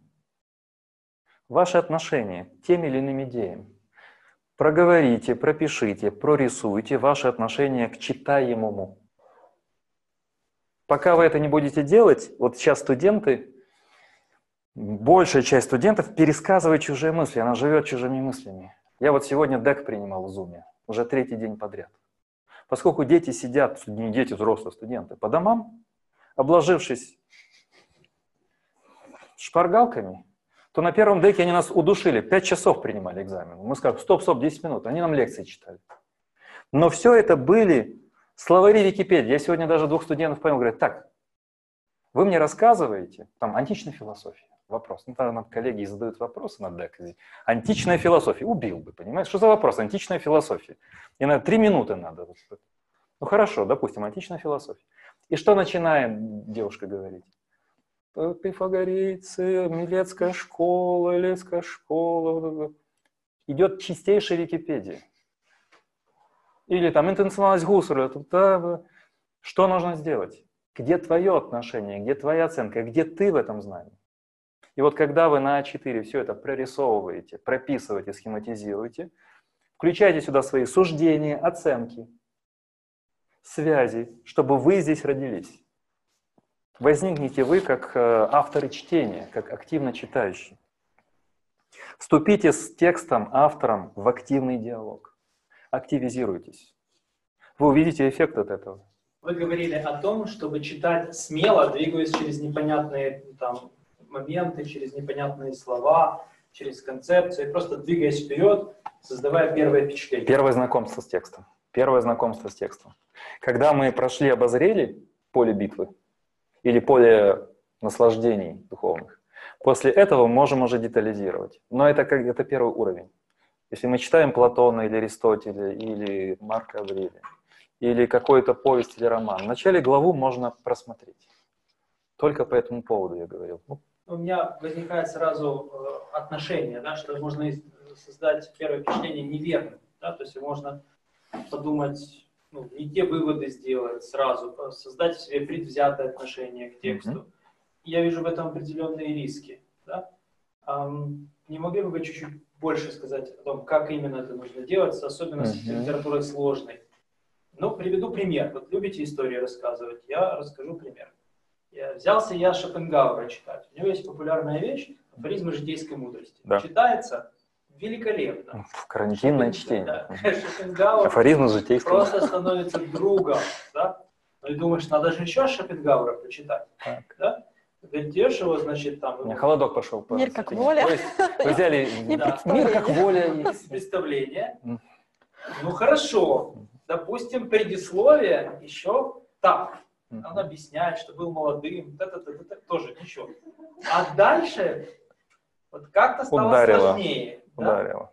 ваши отношения к тем или иным идеям. Проговорите, пропишите, прорисуйте ваши отношения к читаемому. Пока вы это не будете делать, вот сейчас студенты, большая часть студентов пересказывает чужие мысли, она живет чужими мыслями. Я вот сегодня дек принимал в Zoom, уже третий день подряд. Поскольку дети сидят, не дети, взрослые студенты, по домам, обложившись шпаргалками, то на первом деке они нас удушили. Пять часов принимали экзамен. Мы сказали, стоп, стоп, 10 минут. Они нам лекции читали. Но все это были словари Википедии. Я сегодня даже двух студентов понял, говорят, так, вы мне рассказываете, там, античная философия. Вопрос. Ну, там коллеги задают вопросы на дек. Античная философия. Убил бы, понимаешь? Что за вопрос? Античная философия. И на три минуты надо. Ну хорошо, допустим, античная философия. И что начинает девушка говорить? Пифагорейцы, Милецкая школа, Илецкая школа. Идет чистейшая Википедия. Или там интенциональность Гуссерля. Что нужно сделать? Где твое отношение, где твоя оценка, где ты в этом знании? И вот когда вы на А4 все это прорисовываете, прописываете, схематизируете, включайте сюда свои суждения, оценки, связи, чтобы вы здесь родились. Возникните вы как э, авторы чтения, как активно читающие. Вступите с текстом, автором в активный диалог. Активизируйтесь. Вы увидите эффект от этого. Вы говорили о том, чтобы читать смело, двигаясь через непонятные там, моменты, через непонятные слова, через концепции, просто двигаясь вперед, создавая первое впечатление. Первое знакомство с текстом. Первое знакомство с текстом. Когда мы прошли, обозрели поле битвы или поле наслаждений духовных, после этого можем уже детализировать. Но это, как, это первый уровень. Если мы читаем Платона или Аристотеля, или Марка Аврелия, или какую-то повесть или роман, в начале главу можно просмотреть. Только по этому поводу я говорил. Ну, у меня возникает сразу э, отношение, да, что можно создать первое впечатление неверным. Да, то есть можно подумать, ну, не те выводы сделать сразу, а создать в себе предвзятое отношение к тексту. Mm-hmm. Я вижу в этом определенные риски. Да? Um, не могли бы вы чуть-чуть больше сказать о том, как именно это нужно делать, особенно mm-hmm. с литературой сложной? Ну, приведу пример. Вот любите истории рассказывать, я расскажу пример. Я взялся я Шопенгауэра читать. У него есть популярная вещь «Афоризмы житейской мудрости». Да. Читается великолепно. Карантинное чтение. Да. Шопенгауэр Афоризмы просто становится другом, да? Ну и думаешь, надо же еще Шопенгауэра почитать, Так. да? Ты его, значит, там... У меня его холодок пошел. по Мир как воля. То есть вы взяли да, мир как воля. представление. Ну хорошо, допустим, предисловие еще так. Он объясняет, что был молодым, та-та-та-та, тоже ничего. А дальше вот как-то стало Ударило. сложнее. Да? Ударило.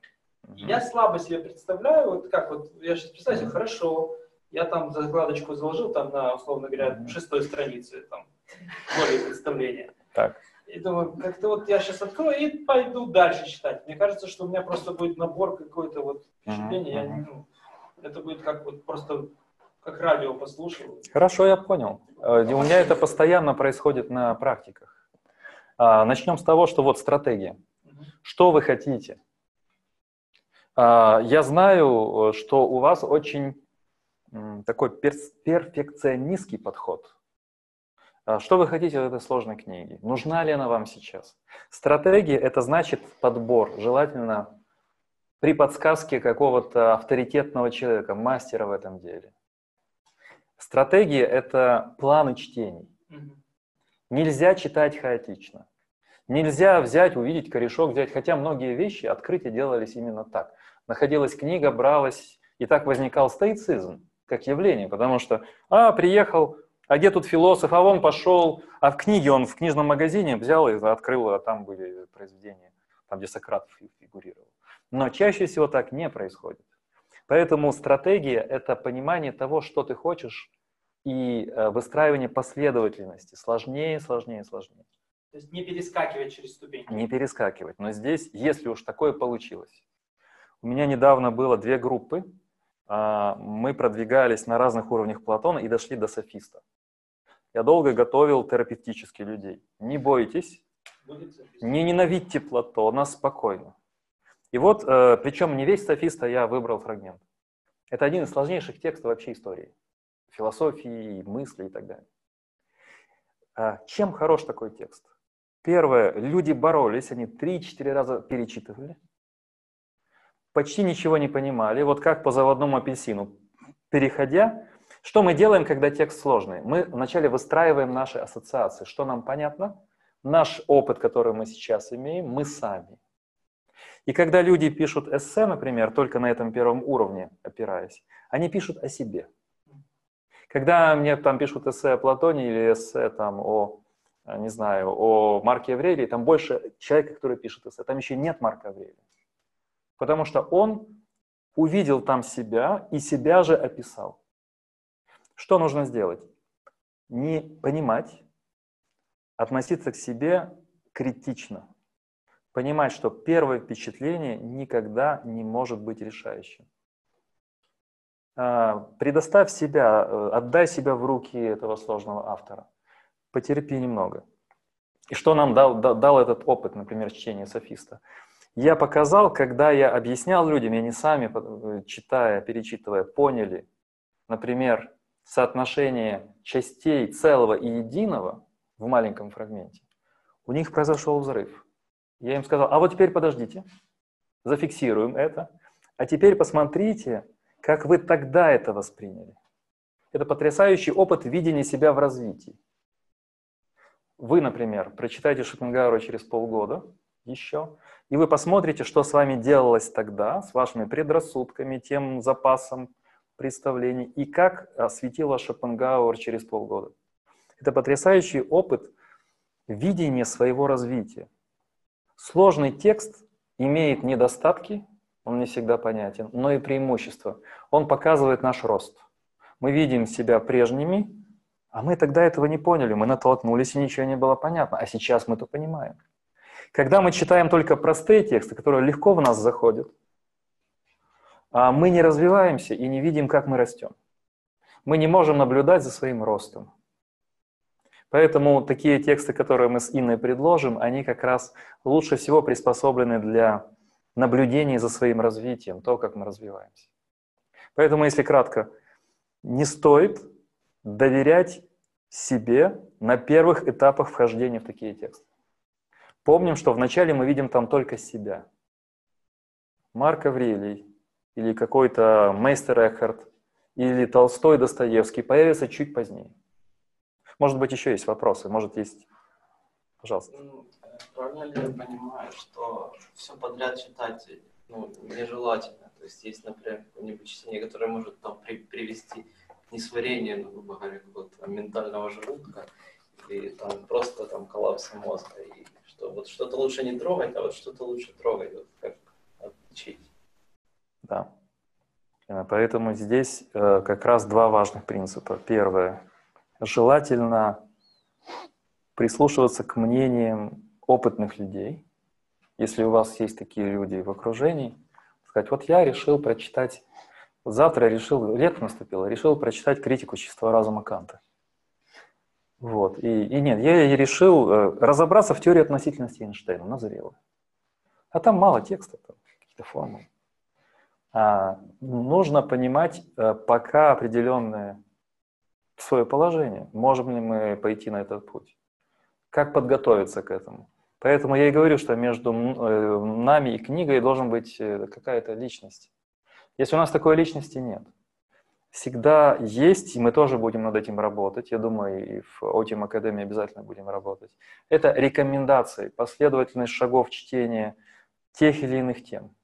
И Я слабо себе представляю, вот как вот, я сейчас представляю себе, хорошо, я там закладочку заложил, там на, условно говоря, шестой странице, там, более представления. Так. И думаю, как-то вот я сейчас открою и пойду дальше читать. Мне кажется, что у меня просто будет набор какой-то вот Мгм, впечатлений. Я, ну, это будет как вот просто как радио послушал. Хорошо, я понял. Э, У меня это постоянно происходит на практиках. А, Начнем с того, что вот стратегия. Что вы хотите? А, Я знаю, э, что у вас очень такой перфекционистский подход. А Что вы хотите в этой сложной книге? Нужна ли она вам сейчас? Стратегия – это значит подбор, желательно при подсказке какого-то авторитетного человека, мастера в этом деле. Стратегия – это планы чтений. Нельзя читать хаотично. Нельзя взять, увидеть корешок, взять, хотя многие вещи, открытия делались именно так. Находилась книга, бралась, и так возникал стоицизм как явление, потому что, а, приехал, а где тут философ, а он пошел, а в книге он в книжном магазине взял и открыл, а там были произведения, там, где Сократ фи- фигурировал. Но чаще всего так не происходит. Поэтому стратегия – это понимание того, что ты хочешь, и э, выстраивание последовательности. Сложнее, сложнее, сложнее. То есть не перескакивать через ступеньки. Не перескакивать. Но здесь, если уж такое получилось. У меня недавно было две группы. а, Мы продвигались на разных уровнях Платона и дошли до софиста. Я долго готовил терапевтически людей. Не бойтесь, не ненавидьте Платона спокойно. И вот, э, причем не весь софиста я выбрал фрагмент. Это один из сложнейших текстов вообще истории. Философии, мысли и так далее. А Чем хорош такой текст? Первое, люди боролись, они 3-4 раза перечитывали, почти ничего не понимали. Вот как по заводному апельсину. Переходя, что мы делаем, когда текст сложный? Мы вначале выстраиваем наши ассоциации. Что нам понятно? Наш опыт, который мы сейчас имеем, мы сами. И когда люди пишут эссе, например, только на этом первом уровне опираясь, они пишут о себе. Когда мне там пишут эссе о Платоне или эссе там о, не знаю, о Марке Аврелии, там больше человека, который пишет эссе, там еще нет Марка Аврелия. Потому что он увидел там себя и себя же описал. Что нужно сделать? Не понимать, относиться к себе критично. Понимать, что первое впечатление никогда не может быть решающим. А, Предоставь себя, э, отдай себя в руки этого сложного автора. Потерпи немного. И что нам дал, да- дал этот опыт, например, чтения софиста? Я показал, когда я объяснял людям, и они сами, э, читая, перечитывая, поняли, например, соотношение частей целого и единого в маленьком фрагменте, у них произошел взрыв. Я им сказал, а вот теперь подождите, зафиксируем это, а теперь посмотрите, как вы тогда это восприняли. Это потрясающий опыт видения себя в развитии. Вы, например, прочитаете Шопенгауэра через полгода еще, и вы посмотрите, что с вами делалось тогда, с вашими предрассудками, тем запасом представлений, и как осветил вас Шопенгауэр через полгода. Это потрясающий опыт видения своего развития. Сложный текст имеет недостатки, он не всегда понятен, но и преимущества. Он показывает наш рост. Мы видим себя прежними, а мы тогда этого не поняли, мы натолкнулись, и ничего не было понятно, а сейчас мы это понимаем. Когда мы читаем только простые тексты, которые легко в нас заходят, а мы не развиваемся и не видим, как мы растем. Мы не можем наблюдать за своим ростом. Поэтому такие тексты, которые мы с Инной предложим, они как раз лучше всего приспособлены для наблюдения за своим развитием, то, как мы развиваемся. Поэтому, если кратко, не стоит доверять себе на первых этапах вхождения в такие тексты. Помним, что вначале мы видим там только себя. Марк Аврелий или какой-то Мейстер Экхарт или Толстой Достоевский появятся чуть позднее. Может быть, еще есть вопросы, может, есть... Пожалуйста. Ну, правильно ли я понимаю, что все подряд читать ну, нежелательно? То есть есть, например, какое-нибудь чтение, которое может там, при, привести к несварению, ну, грубо говоря, какого-то ментального желудка, или там просто там коллапса мозга, и что вот что-то лучше не трогать, а вот что-то лучше трогать, вот как отличить. Да. Поэтому здесь э, как раз два важных принципа. Первое. Желательно прислушиваться к мнениям опытных людей. Если у вас есть такие люди в окружении, сказать, вот я решил прочитать, завтра решил, лето наступило, решил прочитать критику чистого разума Канта. Вот. И, и нет, я решил э, разобраться в теории относительности Эйнштейна, назрело. А там мало текста, там какие-то формулы. А, нужно понимать э, пока определенное свое положение. Можем ли мы пойти на этот путь? Как подготовиться к этому? Поэтому я и говорю, что между э, нами и книгой должен быть какая-то личность. Если у нас такой личности нет – всегда есть, и мы тоже будем над этим работать. Я думаю, и в OTM Академии обязательно будем работать. Это рекомендации, последовательность шагов чтения тех или иных тем,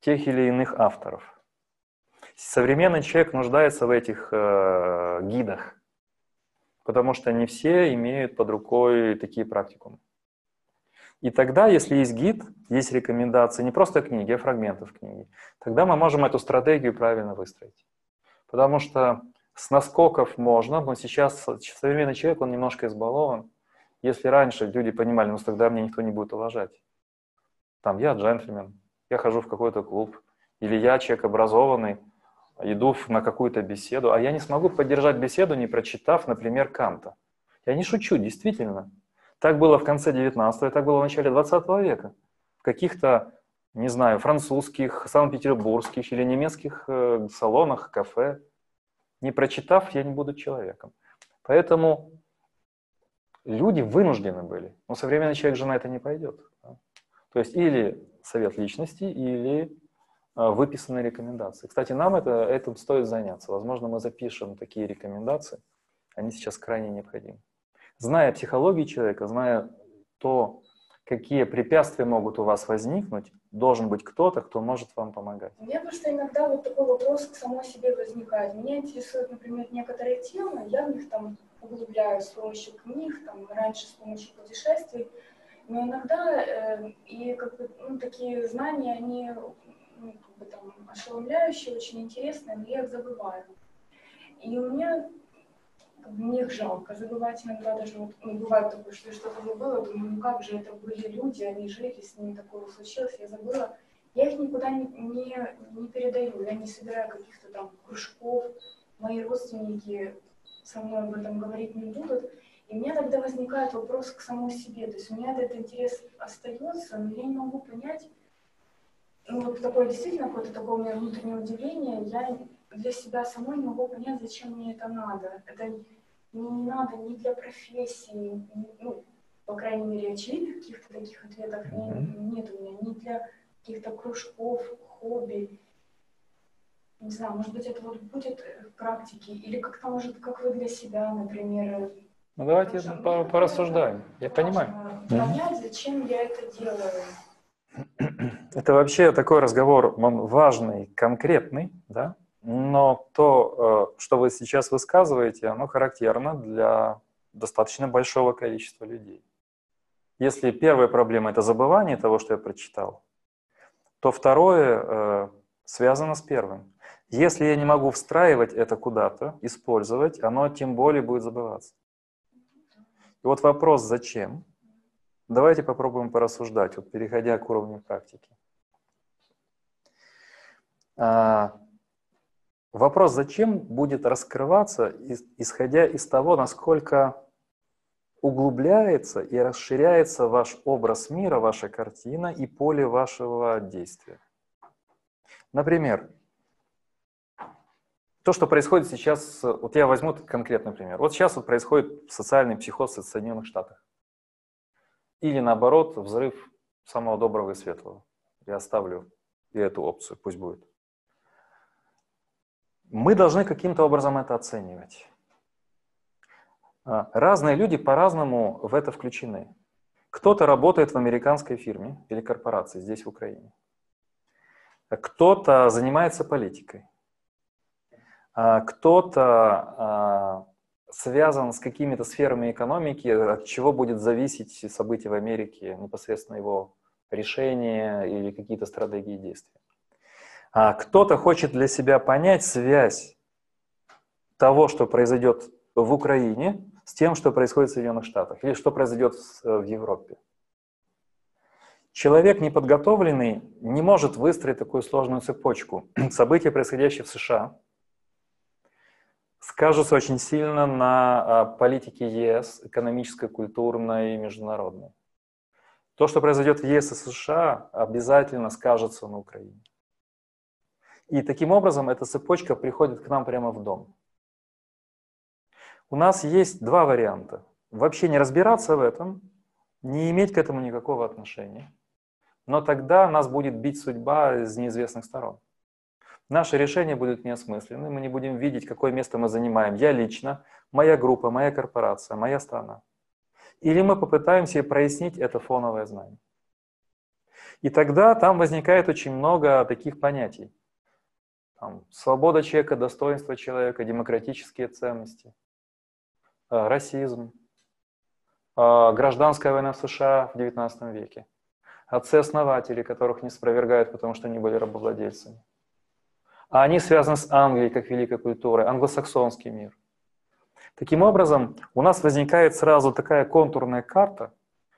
тех или иных авторов. Современный человек нуждается в этих э, гидах, потому что не все имеют под рукой такие практикумы. И тогда, если есть гид, есть рекомендации, не просто книги, а фрагментов книги, тогда мы можем эту стратегию правильно выстроить. Потому что с наскоков можно, но сейчас современный человек, он немножко избалован. Если раньше люди понимали, ну тогда мне никто не будет уважать. Там я джентльмен, я хожу в какой-то клуб, или я человек образованный, иду на какую-то беседу, а я не смогу поддержать беседу, не прочитав, например, Канта. Я не шучу, действительно. Так было в конце 19 так было в начале 20 века. В каких-то, не знаю, французских, санкт-петербургских или немецких э, салонах, кафе. Не прочитав, я не буду человеком. Поэтому люди вынуждены были. Но современный человек же на это не пойдет. То есть или совет личности, или э, выписанные рекомендации. Кстати, нам это, этим стоит заняться. Возможно, мы запишем такие рекомендации. Они сейчас крайне необходимы. Зная психологию человека, зная то, какие препятствия могут у вас возникнуть, должен быть кто-то, кто может вам помогать. Меня просто иногда вот такой вопрос к самой себе возникает. Меня интересуют, например, некоторые темы, я в них там углубляюсь с помощью книг, там, раньше с помощью путешествий, но иногда э, и как бы, ну, такие знания, они ну, как бы, там, ошеломляющие, очень интересные, но я их забываю. И у меня мне их жалко забывать иногда даже, вот, ну, бывает такое, что что-то забыла, думаю, ну как же, это были люди, они жили, с ними такое случилось, я забыла. Я их никуда не, не, не передаю, я не собираю каких-то там кружков, мои родственники со мной об этом говорить не будут. И у меня тогда возникает вопрос к самой себе. То есть у меня этот интерес остается, но я не могу понять, ну вот такое действительно какое-то такое у меня внутреннее удивление, я для себя самой не могу понять, зачем мне это надо. Это мне не надо ни для профессии, ни, ну, по крайней мере, очевидных каких-то таких ответов mm-hmm. нет у меня, ни для каких-то кружков, хобби. Не знаю, может быть, это вот будет в практике, или как-то, может, как вы для себя, например, ну, давайте тоже, по порассуждаем. Я понимаю. Понять, зачем я это делаю. Это вообще такой разговор, он важный, конкретный, да? Но то, э, что вы сейчас высказываете, оно характерно для достаточно большого количества людей. Если первая проблема – это забывание того, что я прочитал, то второе э, связано с первым. Если я не могу встраивать это куда-то, использовать, оно тем более будет забываться. И вот вопрос «зачем?» Давайте попробуем порассуждать, вот переходя к уровню практики. А, Вопрос, зачем будет раскрываться, исходя из того, насколько углубляется и расширяется ваш образ мира, ваша картина и поле вашего действия. Например, то, что происходит сейчас, вот я возьму конкретный пример. Вот сейчас вот происходит социальный психоз в Соединенных Штатах. Или наоборот, взрыв самого доброго и светлого. Я оставлю и эту опцию, пусть будет. Мы должны каким-то образом это оценивать. А, разные люди по-разному в это включены. Кто-то работает в американской фирме или корпорации здесь, в Украине. Кто-то занимается политикой. А, кто-то а, связан с какими-то сферами экономики, от чего будет зависеть события в Америке, непосредственно его решения или какие-то стратегии действия. А кто-то хочет для себя понять связь того, что произойдет в Украине, с тем, что происходит в Соединенных Штатах или что произойдет в Европе. Человек неподготовленный не может выстроить такую сложную цепочку. События, происходящие в США, скажутся очень сильно на а, политике ЕС, экономической, культурной и международной. То, что произойдет в ЕС и США, обязательно скажется на Украине. И таким образом эта цепочка приходит к нам прямо в дом. У нас есть два варианта. Вообще не разбираться в этом, не иметь к этому никакого отношения. Но тогда нас будет бить судьба из неизвестных сторон. Наши решения будут неосмысленны, мы не будем видеть, какое место мы занимаем. Я лично, моя группа, моя корпорация, моя страна. Или мы попытаемся прояснить это фоновое знание. И тогда там возникает очень много таких понятий. Там, свобода человека, достоинство человека, демократические ценности, э, расизм, э, гражданская война в США в XIX веке, отцы-основатели, которых не спровергают, потому что они были рабовладельцами – а они связаны с Англией как великой культурой, англосаксонский мир. Таким образом, у нас возникает сразу такая контурная карта,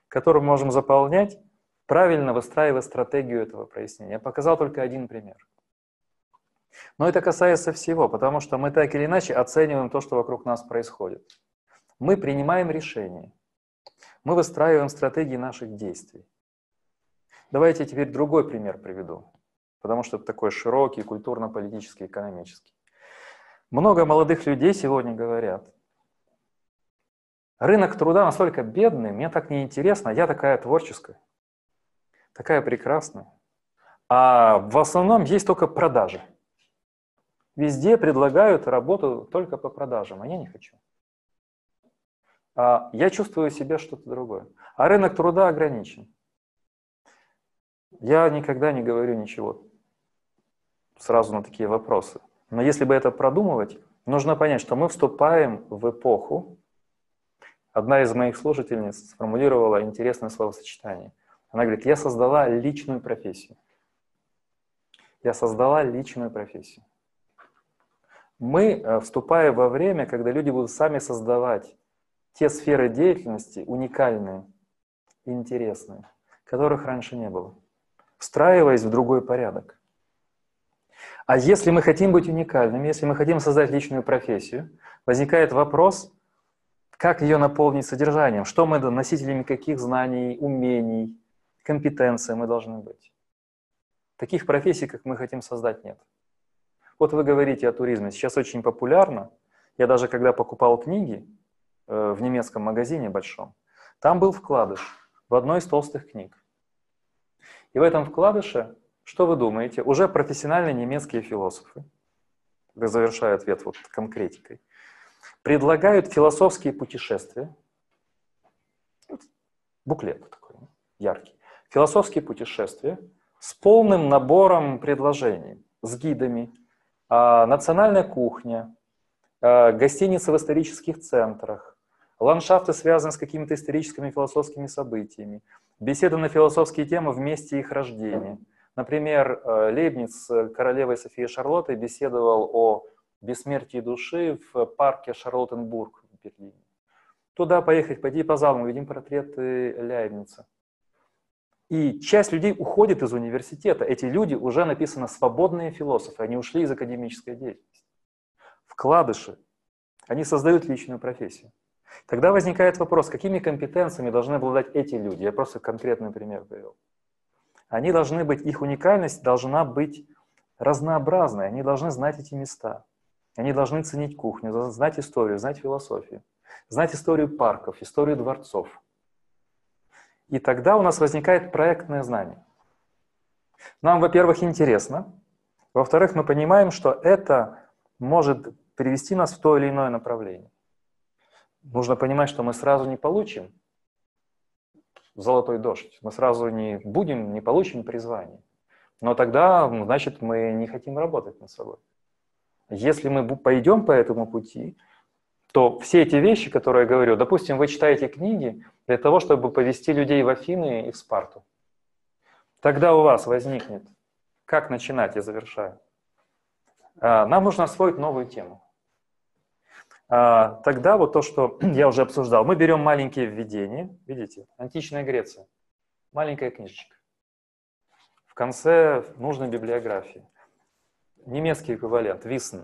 которую мы можем заполнять, правильно выстраивая стратегию этого прояснения. Я показал только один пример. Но это касается всего, потому что мы так или иначе оцениваем то, что вокруг нас происходит. Мы принимаем решения. Мы выстраиваем стратегии наших действий. Давайте теперь другой пример приведу потому что это такой широкий, культурно-политический, экономический. Много молодых людей сегодня говорят, рынок труда настолько бедный, мне так неинтересно, я такая творческая, такая прекрасная. А в основном есть только продажи. Везде предлагают работу только по продажам, а я не хочу. А я чувствую себя что-то другое. А рынок труда ограничен. Я никогда не говорю ничего сразу на такие вопросы. Но если бы это продумывать, нужно понять, что мы вступаем в эпоху. Одна из моих слушательниц сформулировала интересное словосочетание. Она говорит, я создала личную профессию. Я создала личную профессию. Мы э, вступаем во время, когда люди будут сами создавать те сферы деятельности уникальные, интересные, которых раньше не было, встраиваясь в другой порядок. А если мы хотим быть уникальными, если мы хотим создать личную профессию, возникает вопрос, как ее наполнить содержанием, что мы носителями каких знаний, умений, компетенций мы должны быть. Таких профессий, как мы хотим создать, нет. Вот вы говорите о туризме. Сейчас очень популярно. Я даже когда покупал книги э, в немецком магазине большом, там был вкладыш в одной из толстых книг. И в этом вкладыше что вы думаете? Уже профессиональные немецкие философы, завершая ответ вот конкретикой, предлагают философские путешествия. Буклет такой, яркий. Философские путешествия с полным набором предложений, с гидами, национальная кухня, а, гостиницы в исторических центрах, ландшафты, связанные с какими-то историческими философскими событиями, беседы на философские темы в месте их рождения – Например, э, Лейбниц с королевой Софией Шарлоттой беседовал о бессмертии души в парке Шарлоттенбург в Берлине. Туда поехать, пойти по залам, увидим портреты Лейбница. И часть людей уходит из университета. Эти люди уже написано свободные философы, они ушли из академической деятельности. Вкладыши. Они создают личную профессию. Тогда возникает вопрос, какими компетенциями должны обладать эти люди? Я просто конкретный пример привел. Они должны быть, их уникальность должна быть разнообразной, они должны знать эти места. Они должны ценить кухню, знать историю, знать философию, знать историю парков, историю дворцов. И тогда у нас возникает проектное знание. Нам, во-первых, интересно. Во-вторых, мы понимаем, что это может привести нас в то или иное направление. Нужно понимать, что мы сразу не получим золотой дождь. Мы сразу не будем, не получим призвание. Но тогда, значит, мы не хотим работать над собой. Если мы пойдем по этому пути, то все эти вещи, которые я говорю, допустим, вы читаете книги для того, чтобы повести людей в Афины и в Спарту. Тогда у вас возникнет, как начинать, я завершаю. А, нам нужно освоить новую тему. А, тогда вот то, что я уже обсуждал, мы берем маленькие введения, видите, античная Греция, маленькая книжечка. В конце нужной библиографии. Немецкий эквивалент, Висн,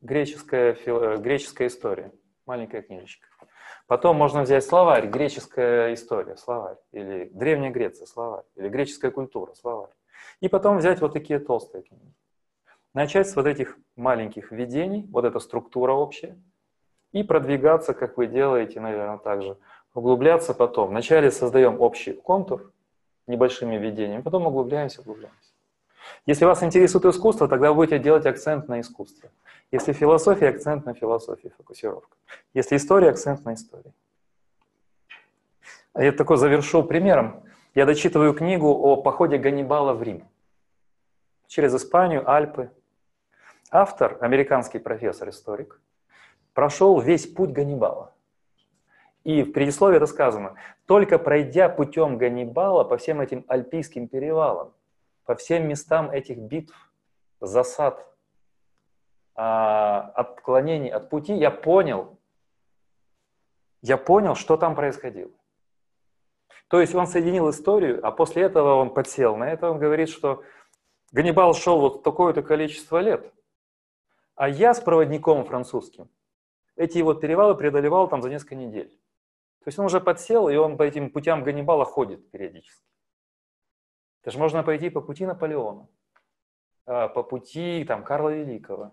греческая, греческая история, маленькая книжечка. Потом можно взять словарь, греческая история, словарь, или Древняя Греция, словарь, или греческая культура, словарь. И потом взять вот такие толстые книги. Начать с вот этих маленьких введений, вот эта структура общая, и продвигаться, как вы делаете, наверное, также. Углубляться потом. Вначале создаем общий контур небольшими введениями, потом углубляемся, углубляемся. Если вас интересует искусство, тогда вы будете делать акцент на искусство. Если философия, акцент на философии, фокусировка. Если история, акцент на истории. Я такой завершу примером. Я дочитываю книгу о походе Ганнибала в Рим. Через Испанию, Альпы, Автор, американский профессор-историк, прошел весь путь Ганнибала. И в предисловии это сказано, только пройдя путем Ганнибала по всем этим альпийским перевалам, по всем местам этих битв, засад, отклонений от пути, я понял, я понял, что там происходило. То есть он соединил историю, а после этого он подсел на это, он говорит, что Ганнибал шел вот такое-то количество лет, а я с проводником французским эти вот перевалы преодолевал там за несколько недель. То есть он уже подсел, и он по этим путям Ганнибала ходит периодически. Это же можно пойти по пути Наполеона, а, по пути там, Карла Великого,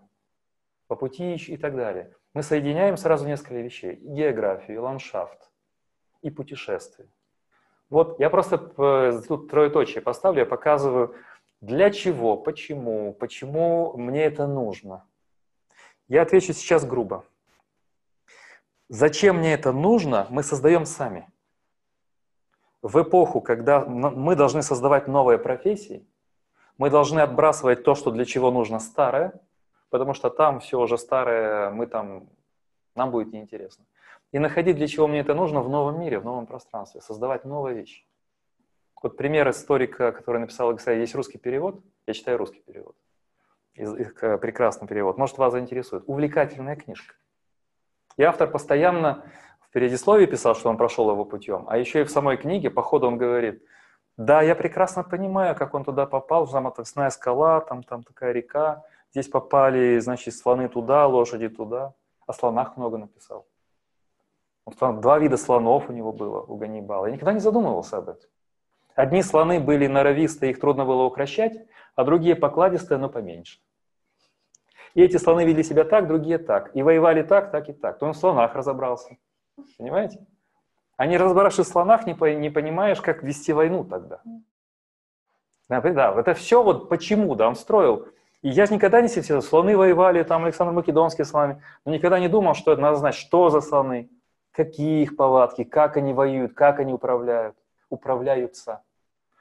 по пути и так далее. Мы соединяем сразу несколько вещей. И географию, и ландшафт, и путешествие. Вот я просто тут троеточие поставлю, я показываю, для чего, почему, почему мне это нужно – я отвечу сейчас грубо. Зачем мне это нужно, мы создаем сами. В эпоху, когда мы должны создавать новые профессии, мы должны отбрасывать то, что для чего нужно старое, потому что там все уже старое, мы там, нам будет неинтересно. И находить, для чего мне это нужно в новом мире, в новом пространстве, создавать новые вещи. Вот пример историка, который написал Александр, есть русский перевод, я читаю русский перевод э, прекрасный перевод, может вас заинтересует. Увлекательная книжка. И автор постоянно в предисловии писал, что он прошел его путем, а еще и в самой книге по ходу он говорит, да, я прекрасно понимаю, как он туда попал, там отвесная скала, там, там такая река, здесь попали, значит, слоны туда, лошади туда. О слонах много написал. Два вида слонов у него было, у Ганнибала. Я никогда не задумывался об этом. Одни слоны были норовистые, их трудно было укращать, а другие покладистые, но поменьше. И эти слоны вели себя так, другие так. И воевали так, так и так. То он в слонах разобрался. Понимаете? А не разобравшись в слонах, не, по, не понимаешь, как вести войну тогда. Да, да, это все вот почему, да, он строил. И я никогда не сидел, слоны воевали, там Александр Македонский с вами, но никогда не думал, что это надо знать, что за слоны, какие их повадки, как они воюют, как они управляют, управляются,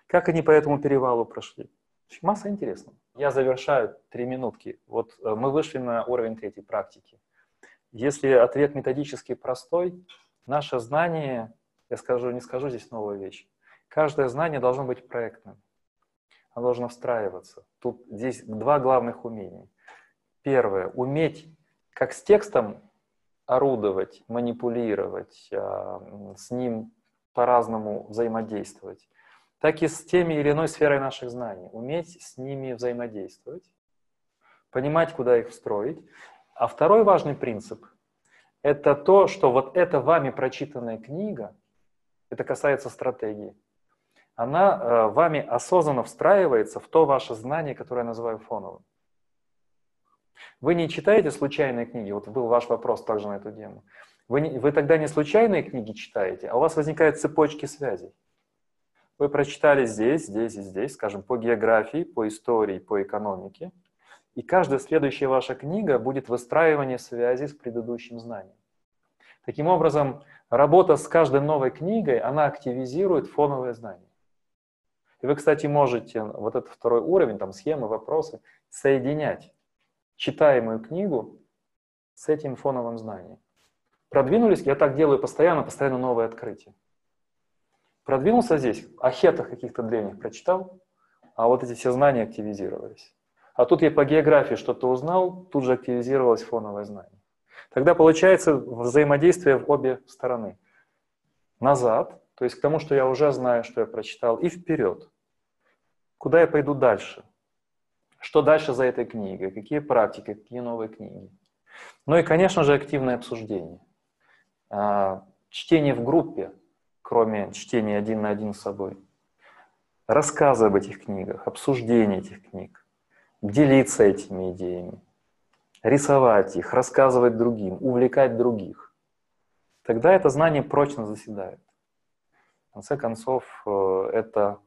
как они по этому перевалу прошли. Масса интересного. Я завершаю три минутки. Вот э, мы вышли на уровень третьей практики. Если ответ методически простой, наше знание, я скажу, не скажу здесь новую вещь, каждое знание должно быть проектным. Оно должно встраиваться. Тут здесь два главных умения. Первое – уметь как с текстом орудовать, манипулировать, а, с ним по-разному взаимодействовать так и с теми или иной сферой наших знаний. Уметь с ними взаимодействовать, понимать, куда их встроить. А второй важный принцип – это то, что вот эта вами прочитанная книга, это касается стратегии, она э, вами осознанно встраивается в то ваше знание, которое я называю фоновым. Вы не читаете случайные книги, вот был ваш вопрос также на эту тему. Вы, не, вы тогда не случайные книги читаете, а у вас возникают цепочки связей. Вы прочитали здесь, здесь и здесь, скажем, по географии, по истории, по экономике. И каждая следующая ваша книга будет выстраивание связи с предыдущим знанием. Таким образом, работа с каждой новой книгой, она активизирует фоновые знания. И вы, кстати, можете вот этот второй уровень, там схемы, вопросы, соединять читаемую книгу с этим фоновым знанием. Продвинулись, я так делаю постоянно, постоянно новые открытия. Продвинулся здесь, о хетах каких-то древних прочитал, а вот эти все знания активизировались. А тут я по географии что-то узнал, тут же активизировалось фоновое знание. Тогда получается взаимодействие в обе стороны. Назад, то есть к тому, что я уже знаю, что я прочитал, и вперед. Куда я пойду дальше? Что дальше за этой книгой? Какие практики, какие новые книги? Ну и, конечно же, активное обсуждение. А, чтение в группе, кроме чтения один на один с собой. Рассказы об этих книгах, обсуждение этих книг, делиться этими идеями, рисовать их, рассказывать другим, увлекать других. Тогда это знание прочно заседает. В конце концов, э, это,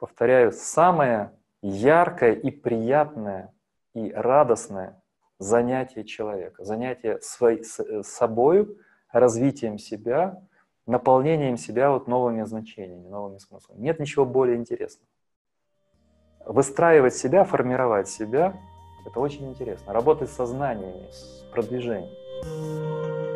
повторяю, самое яркое и приятное и радостное занятие человека, занятие свой, с, э, собою, развитием себя, наполнением себя вот новыми значениями, новыми смыслами. Нет ничего более интересного. Выстраивать себя, формировать себя – это очень интересно. Работать с сознаниями, с продвижением.